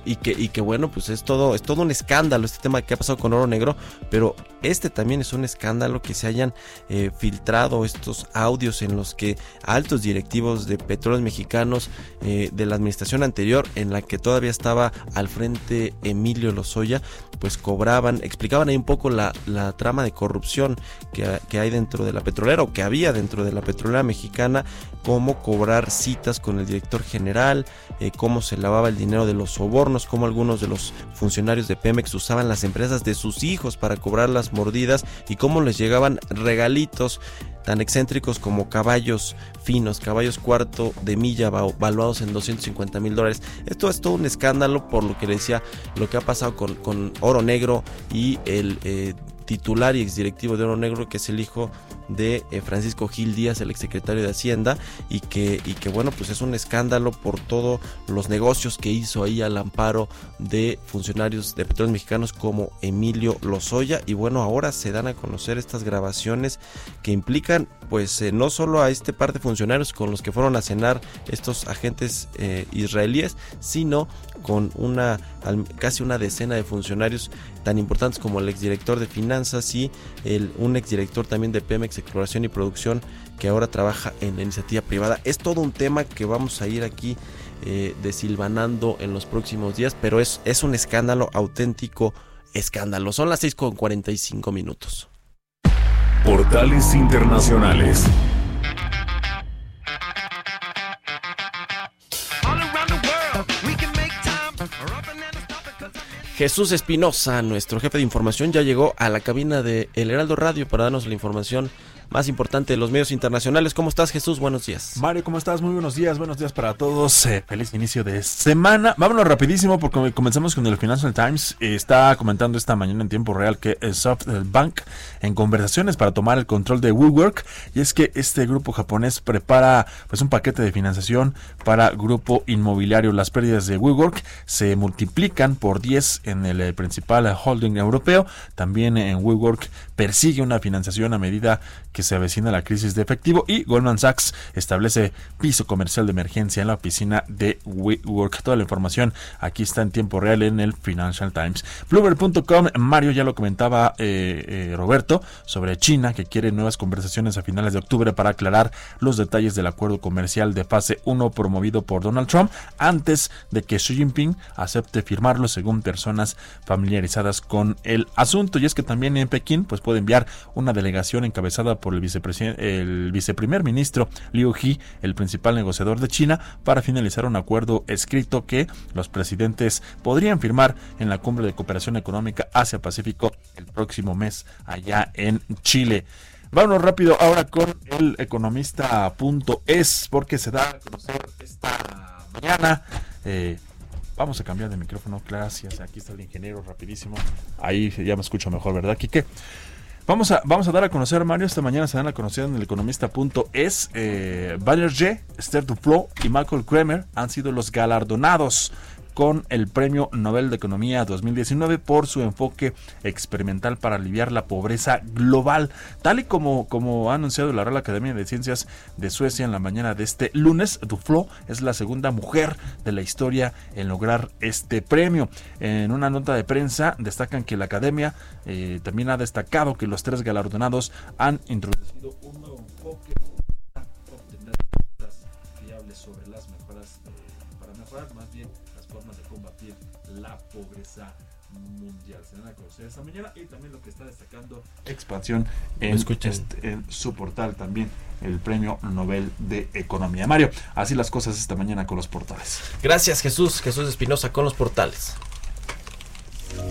y, que, y que bueno, pues es todo, es todo un escándalo este tema que ha pasado con Oro Negro, pero este también es un escándalo que se hayan eh, filtrado estos audios en los que altos directivos de petróleos mexicanos eh, de la administración anterior, en la que todavía estaba al frente Emilio Lozoya, pues cobraban, explicaban ahí un poco la, trama de corrupción que, que hay dentro de la petrolera o que había dentro de la petrolera mexicana, cómo cobrar citas con el director general, eh, cómo se lavaba el dinero de los sobornos, cómo algunos de los funcionarios de Pemex usaban las empresas de sus hijos para cobrar las mordidas y cómo les llegaban regalitos tan excéntricos como caballos finos, caballos cuarto de milla valuados en 250 mil dólares. Esto es todo un escándalo por lo que decía lo que ha pasado con, Oro Negro y el eh, titular y exdirectivo de Oro Negro, que es el hijo de eh, Francisco Gil Díaz, el exsecretario de Hacienda, y que, y que bueno, pues es un escándalo por todos los negocios que hizo ahí al amparo de funcionarios de petróleos mexicanos como Emilio Lozoya. Y bueno, ahora se dan a conocer estas grabaciones que implican pues eh, no solo a este par de funcionarios con los que fueron a cenar estos agentes eh, israelíes, sino con una casi una decena de funcionarios tan importantes como el exdirector de finanzas y el, un exdirector también de Pemex Exploración y Producción que ahora trabaja en la iniciativa privada. Es todo un tema que vamos a ir aquí eh, desilvanando en los próximos días, pero es, es un escándalo auténtico escándalo. Son las 6 con 45 minutos. Portales Internacionales. Jesús Espinosa, nuestro jefe de información, ya llegó a la cabina de El Heraldo Radio para darnos la información más importante de los medios internacionales. ¿Cómo estás, Jesús? Buenos días. Mario, ¿cómo estás? Muy buenos días, buenos días para todos. Eh, feliz inicio de semana. Vámonos rapidísimo porque comenzamos con el Financial Times. está comentando esta mañana en tiempo real que el SoftBank en conversaciones para tomar el control de WeWork y es que este grupo japonés prepara pues un paquete de financiación para grupo inmobiliario. Las pérdidas de WeWork se multiplican por 10 en el eh, principal holding europeo. También en WeWork persigue una financiación a medida que que se avecina la crisis de efectivo y Goldman Sachs establece piso comercial de emergencia en la oficina de WeWork. Toda la información aquí está en tiempo real en el Financial Times. Bloomberg.com, Mario ya lo comentaba eh, eh, Roberto sobre China que quiere nuevas conversaciones a finales de octubre para aclarar los detalles del acuerdo comercial de fase 1 promovido por Donald Trump antes de que Xi Jinping acepte firmarlo según personas familiarizadas con el asunto. Y es que también en Pekín pues puede enviar una delegación encabezada por el, vicepresidente, el viceprimer ministro Liu He, el principal negociador de China, para finalizar un acuerdo escrito que los presidentes podrían firmar en la cumbre de cooperación económica Asia-Pacífico el próximo mes allá en Chile. Vámonos rápido ahora con el economista.es porque se da a conocer esta mañana. Eh, vamos a cambiar de micrófono, gracias. Aquí está el ingeniero rapidísimo. Ahí ya me escucho mejor, ¿verdad, Quique? Vamos a, vamos a dar a conocer, Mario, esta mañana se dan a conocer en el economista.es. Eh, G, Esther Duflo y Michael Kramer han sido los galardonados con el Premio Nobel de Economía 2019 por su enfoque experimental para aliviar la pobreza global. Tal y como, como ha anunciado la Real Academia de Ciencias de Suecia en la mañana de este lunes, Duflo es la segunda mujer de la historia en lograr este premio. En una nota de prensa destacan que la Academia eh, también ha destacado que los tres galardonados han introducido un nuevo enfoque Conocer esta mañana y también lo que está destacando expansión en, este, en su portal también el premio Nobel de Economía. Mario, así las cosas esta mañana con los portales. Gracias Jesús, Jesús Espinosa con los portales.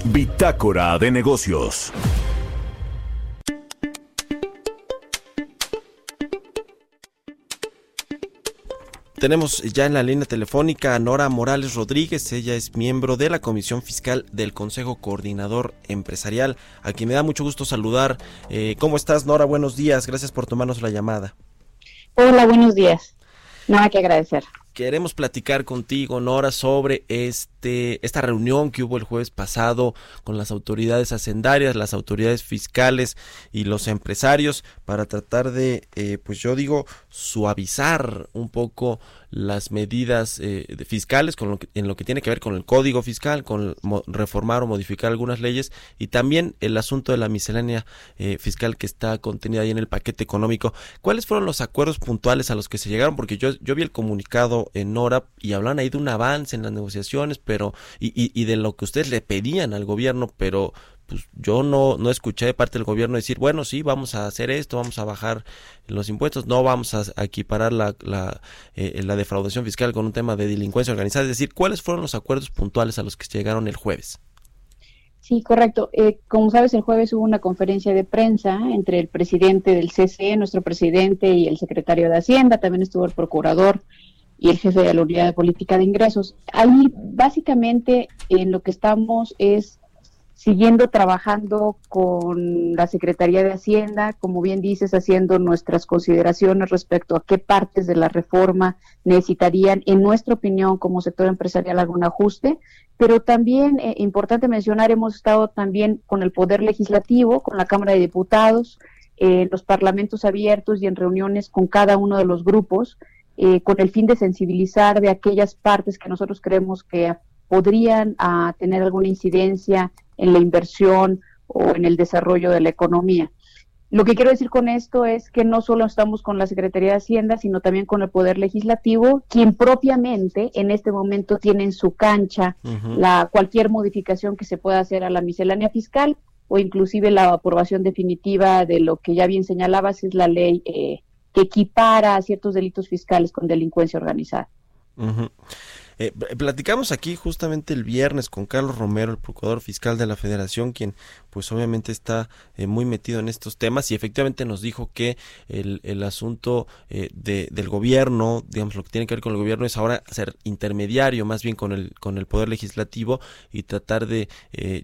Bitácora de negocios. Tenemos ya en la línea telefónica a Nora Morales Rodríguez. Ella es miembro de la Comisión Fiscal del Consejo Coordinador Empresarial, a quien me da mucho gusto saludar. Eh, ¿Cómo estás, Nora? Buenos días. Gracias por tomarnos la llamada. Hola, buenos días. Nada que agradecer. Queremos platicar contigo, Nora, sobre este, esta reunión que hubo el jueves pasado con las autoridades hacendarias, las autoridades fiscales y los empresarios para tratar de, eh, pues yo digo, suavizar un poco las medidas eh, fiscales con lo que, en lo que tiene que ver con el código fiscal, con reformar o modificar algunas leyes y también el asunto de la miscelánea eh, fiscal que está contenida ahí en el paquete económico. ¿Cuáles fueron los acuerdos puntuales a los que se llegaron? Porque yo, yo vi el comunicado en Nora y hablan ahí de un avance en las negociaciones, pero y, y, y de lo que ustedes le pedían al gobierno, pero pues yo no, no escuché de parte del gobierno decir, bueno, sí, vamos a hacer esto, vamos a bajar los impuestos, no vamos a, equiparar la, la, eh, la, defraudación fiscal con un tema de delincuencia organizada. Es decir, ¿cuáles fueron los acuerdos puntuales a los que llegaron el jueves? Sí, correcto. Eh, como sabes, el jueves hubo una conferencia de prensa entre el presidente del CCE, nuestro presidente, y el secretario de Hacienda. También estuvo el procurador y el jefe de la unidad de política de ingresos. Ahí, básicamente, en lo que estamos es siguiendo trabajando con la Secretaría de Hacienda, como bien dices, haciendo nuestras consideraciones respecto a qué partes de la reforma necesitarían, en nuestra opinión, como sector empresarial, algún ajuste. Pero también, eh, importante mencionar, hemos estado también con el Poder Legislativo, con la Cámara de Diputados, en eh, los parlamentos abiertos y en reuniones con cada uno de los grupos, eh, con el fin de sensibilizar de aquellas partes que nosotros creemos que podrían ah, tener alguna incidencia en la inversión o en el desarrollo de la economía. Lo que quiero decir con esto es que no solo estamos con la Secretaría de Hacienda, sino también con el Poder Legislativo, quien propiamente en este momento tiene en su cancha la cualquier modificación que se pueda hacer a la miscelánea fiscal o inclusive la aprobación definitiva de lo que ya bien señalabas es la ley eh, equipara ciertos delitos fiscales con delincuencia organizada. Eh, platicamos aquí justamente el viernes con Carlos Romero, el procurador fiscal de la Federación, quien pues obviamente está eh, muy metido en estos temas y efectivamente nos dijo que el, el asunto eh, de, del gobierno, digamos lo que tiene que ver con el gobierno es ahora ser intermediario más bien con el, con el poder legislativo y tratar de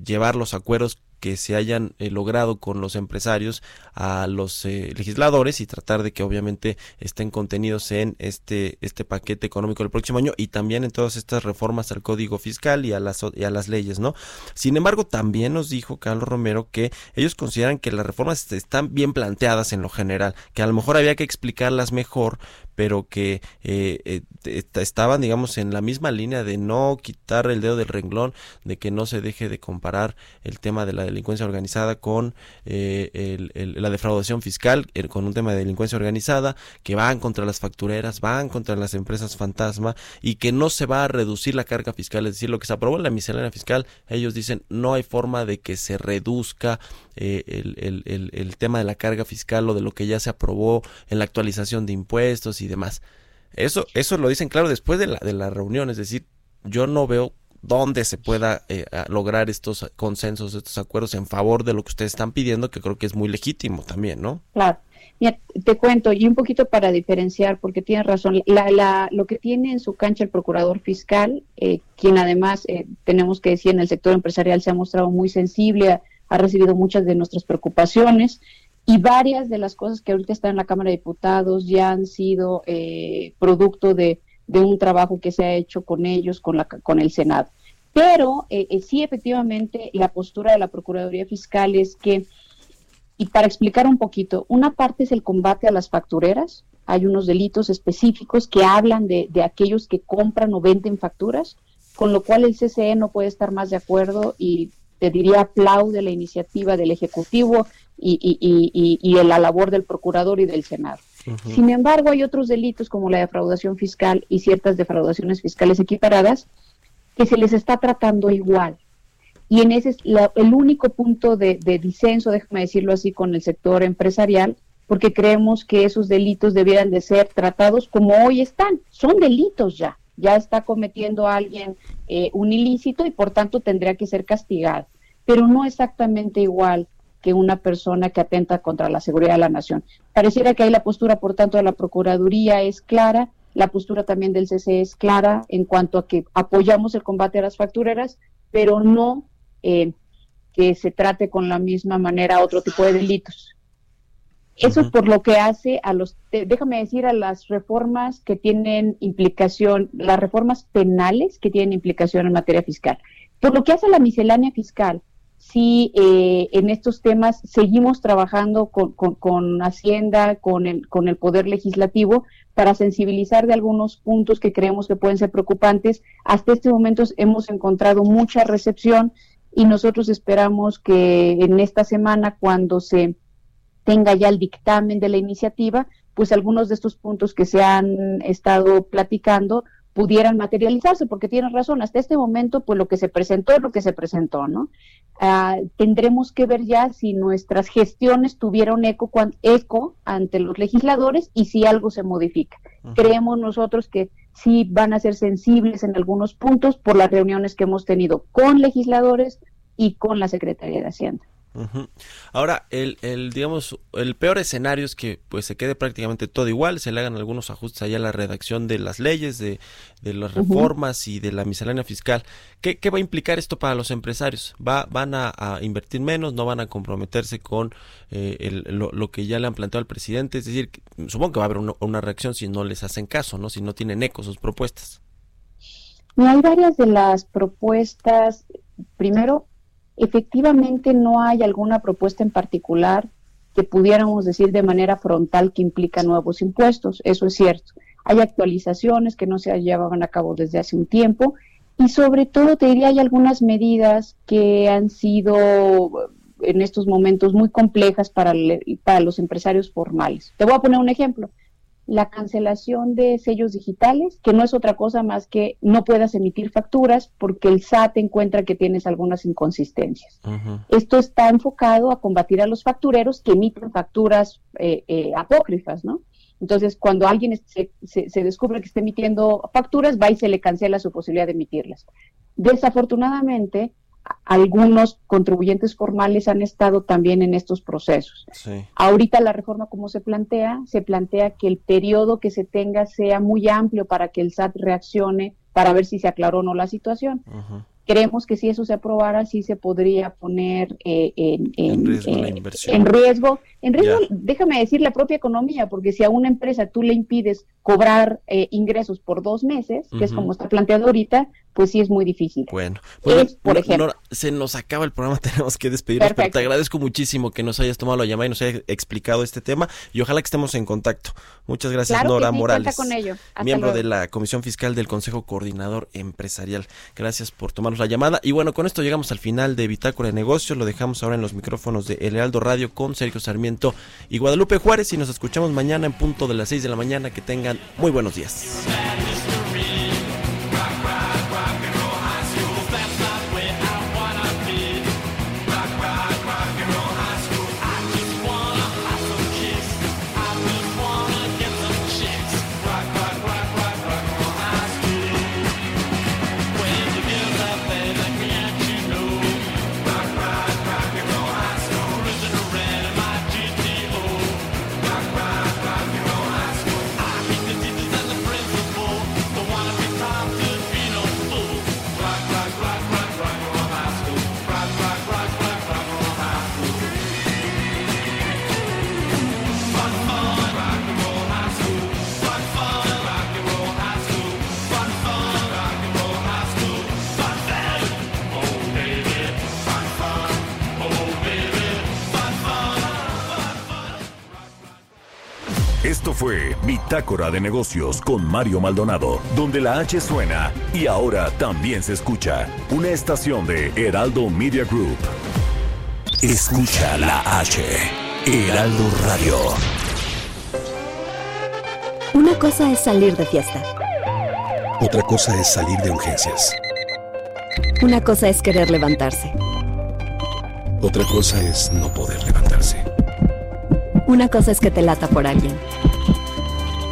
llevar los acuerdos que se hayan eh, logrado con los empresarios a los eh, legisladores y tratar de que obviamente estén contenidos en este este paquete económico del próximo año y también en todas estas reformas al código fiscal y a las y a las leyes, ¿no? Sin embargo, también nos dijo Carlos Romero que ellos consideran que las reformas están bien planteadas en lo general, que a lo mejor había que explicarlas mejor, pero que eh, estaban, digamos, en la misma línea de no quitar el dedo del renglón, de que no se deje de comparar el tema de la delincuencia organizada con eh, la defraudación fiscal, con un tema de delincuencia organizada, que van contra las factureras, van contra las empresas fantasma y que no se va a reducir la carga fiscal, es decir, lo que se aprobó en la miscelánea fiscal, ellos dicen no hay forma de que se reduzca eh, el tema de la carga fiscal o de lo que ya se aprobó en la actualización de impuestos y demás. Eso, eso lo dicen claro después de la, de la reunión, es decir, yo no veo dónde se pueda eh, lograr estos consensos, estos acuerdos en favor de lo que ustedes están pidiendo, que creo que es muy legítimo también, ¿no? Claro. Mira, te cuento, y un poquito para diferenciar, porque tienes razón, la, la, lo que tiene en su cancha el procurador fiscal, eh, quien además, eh, tenemos que decir, en el sector empresarial se ha mostrado muy sensible, ha recibido muchas de nuestras preocupaciones, y varias de las cosas que ahorita están en la Cámara de Diputados ya han sido eh, producto de, un trabajo que se ha hecho con ellos, con, la, con el Senado. Pero eh, eh, sí, efectivamente, la postura de la Procuraduría Fiscal es que, y para explicar un poquito, una parte es el combate a las factureras, hay unos delitos específicos que hablan de, de aquellos que compran o venden facturas, con lo cual el CCE no puede estar más de acuerdo y te diría aplaude la iniciativa del Ejecutivo y, y, y, la labor del procurador y del Senado. Sin embargo, hay otros delitos como la defraudación fiscal y ciertas defraudaciones fiscales equiparadas que se les está tratando igual. Y en ese es el único punto de, de disenso, déjame decirlo así, con el sector empresarial, porque creemos que esos delitos debieran de ser tratados como hoy están. Son delitos ya. Ya está cometiendo alguien eh, un ilícito y por tanto tendría que ser castigado. Pero no exactamente igual que una persona que atenta contra la seguridad de la nación. Pareciera que ahí la postura, por tanto, de la Procuraduría es clara, la postura también del CC es clara en cuanto a que apoyamos el combate a las factureras, pero no eh, que se trate con la misma manera otro tipo de delitos. Eso es por lo que hace a los, déjame decir, a las reformas que tienen implicación, las reformas penales que tienen implicación en materia fiscal. Por lo que hace a la miscelánea fiscal, si eh, en estos temas seguimos trabajando con, con, Hacienda, con el, con el Poder Legislativo, para sensibilizar de algunos puntos que creemos que pueden ser preocupantes. Hasta este momento hemos encontrado mucha recepción y nosotros esperamos que en esta semana, cuando se tenga ya el dictamen de la iniciativa, pues algunos de estos puntos que se han estado platicando pudieran materializarse, porque tienes razón, hasta este momento, pues lo que se presentó es lo que se presentó, ¿no? Ah, tendremos que ver ya si nuestras gestiones tuvieron eco, eco ante los legisladores y si algo se modifica. Creemos nosotros que sí van a ser sensibles en algunos puntos por las reuniones que hemos tenido con legisladores y con la Secretaría de Hacienda. Ahora, el, el, digamos, el peor escenario es que pues se quede prácticamente todo igual, se le hagan algunos ajustes allá a la redacción de las leyes, de, de las reformas y de la miscelánea fiscal. ¿Qué, ¿Qué, va a implicar esto para los empresarios? ¿Va, ¿Van a, invertir menos? ¿No van a comprometerse con eh, el, lo, que ya le han planteado al presidente? Es decir, supongo que va a haber una, reacción si no les hacen caso, ¿no? Si no tienen eco sus propuestas. hay varias de las propuestas. Primero, efectivamente no hay alguna propuesta en particular que pudiéramos decir de manera frontal que implica nuevos impuestos, eso es cierto. Hay actualizaciones que no se llevaban a cabo desde hace un tiempo y sobre todo te diría hay algunas medidas que han sido en estos momentos muy complejas para, para los empresarios formales. Te voy a poner un ejemplo la cancelación de sellos digitales, que no es otra cosa más que no puedas emitir facturas porque el SAT encuentra que tienes algunas inconsistencias. Esto está enfocado a combatir a los factureros que emiten facturas eh, eh, apócrifas, ¿no? Entonces, cuando alguien se, se, descubre que está emitiendo facturas, va y se le cancela su posibilidad de emitirlas. Desafortunadamente, algunos contribuyentes formales han estado también en estos procesos. Ahorita la reforma como se plantea, se plantea que el periodo que se tenga sea muy amplio para que el SAT reaccione para ver si se aclaró o no la situación. Creemos que si eso se aprobara, sí se podría poner eh, en, riesgo la inversión. En riesgo, en riesgo déjame decir, la propia economía, porque si a una empresa tú le impides cobrar eh, ingresos por dos meses, que es como está planteado ahorita, pues sí es muy difícil. Bueno, pues, por ejemplo, se nos acaba el programa, *laughs* tenemos que despedirnos, pero te agradezco muchísimo que nos hayas tomado la llamada y nos hayas explicado este tema y ojalá que estemos en contacto. Muchas gracias, Nora Morales, miembro de la Comisión Fiscal del Consejo Coordinador Empresarial. Gracias por tomarnos la llamada y bueno, con esto llegamos al final de Bitácora de Negocios, lo dejamos ahora en los micrófonos de El Heraldo Radio con Sergio Sarmiento y Guadalupe Juárez y nos escuchamos mañana en punto de las 6 de la mañana. Que tengan muy buenos días. Fue Bitácora de Negocios con Mario Maldonado, donde la H suena y ahora también se escucha. Una estación de Heraldo Media Group. Escucha la H. Heraldo Radio. Una cosa es salir de fiesta. Otra cosa es salir de urgencias. Una cosa es querer levantarse. Otra cosa es no poder levantarse. Una cosa es que te lata por alguien.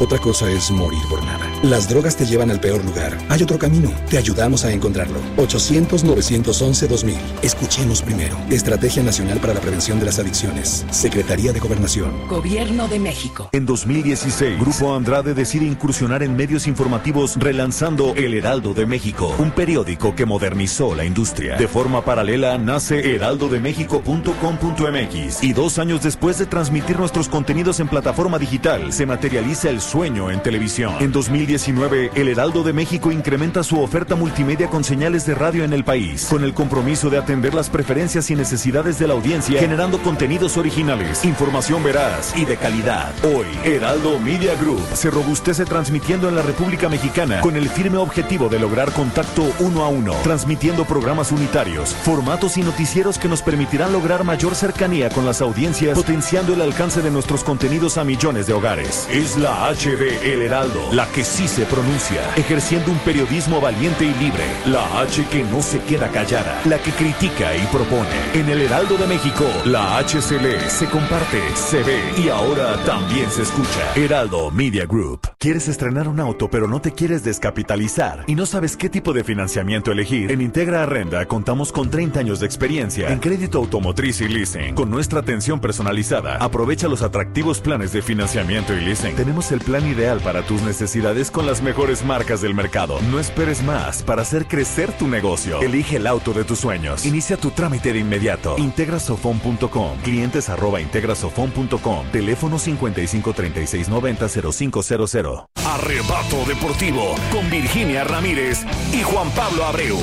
Otra cosa es morir por nada. Las drogas te llevan al peor lugar. Hay otro camino. Te ayudamos a encontrarlo. 800-911-2000. Escuchemos primero. Estrategia Nacional para la Prevención de las Adicciones. Secretaría de Gobernación. Gobierno de México. En 2016, Grupo Andrade decide incursionar en medios informativos relanzando El Heraldo de México, un periódico que modernizó la industria. De forma paralela nace heraldodemexico.com.mx y dos años después de transmitir nuestros contenidos en plataforma digital, se materializa el sueño en televisión. En 2019, El Heraldo de México incrementa su oferta multimedia con señales de radio en el país, con el compromiso de atender las preferencias y necesidades de la audiencia, generando contenidos originales, información veraz y de calidad. Hoy, Heraldo Media Group se robustece transmitiendo en la República Mexicana con el firme objetivo de lograr contacto uno a uno, transmitiendo programas unitarios, formatos y noticieros que nos permitirán lograr mayor cercanía con las audiencias, potenciando el alcance de nuestros contenidos a millones de hogares. Es la H de El Heraldo, la que sí se pronuncia, ejerciendo un periodismo valiente y libre. La H que no se queda callada, la que critica y propone. En El Heraldo de México, la H se lee, se comparte, se ve y ahora también se escucha. Heraldo Media Group. ¿Quieres estrenar un auto pero no te quieres descapitalizar y no sabes qué tipo de financiamiento elegir? En Integra Arrenda contamos con 30 años de experiencia en crédito automotriz y leasing. Con nuestra atención personalizada, aprovecha los atractivos planes de financiamiento y leasing. Tenemos el plan ideal para tus necesidades con las mejores marcas del mercado. No esperes más para hacer crecer tu negocio. Elige el auto de tus sueños. Inicia tu trámite de inmediato. Integrasofon.com. Clientes arroba integrasofon.com. Teléfono 5536900500. Arrebato Deportivo con Virginia Ramírez y Juan Pablo Abreu.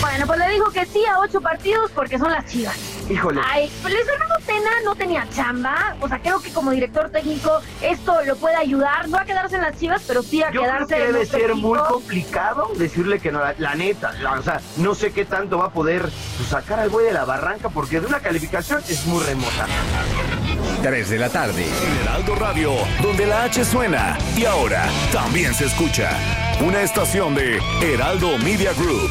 Bueno, pues le dijo que sí a ocho partidos porque son las chivas. Híjole. Ay, pues Luis Fernando Tena no tenía chamba. O sea, creo que como director técnico esto lo puede ayudar. No a quedarse en las chivas, pero sí a Yo quedarse creo que en debe ser equipo. muy complicado decirle que no, la, la neta, la- o sea, no sé qué tanto va a poder pues, sacar al güey de la barranca porque de una calificación es muy remota. 3 de la tarde. En Heraldo Radio, donde la H suena y ahora también se escucha. Una estación de Heraldo Media Group.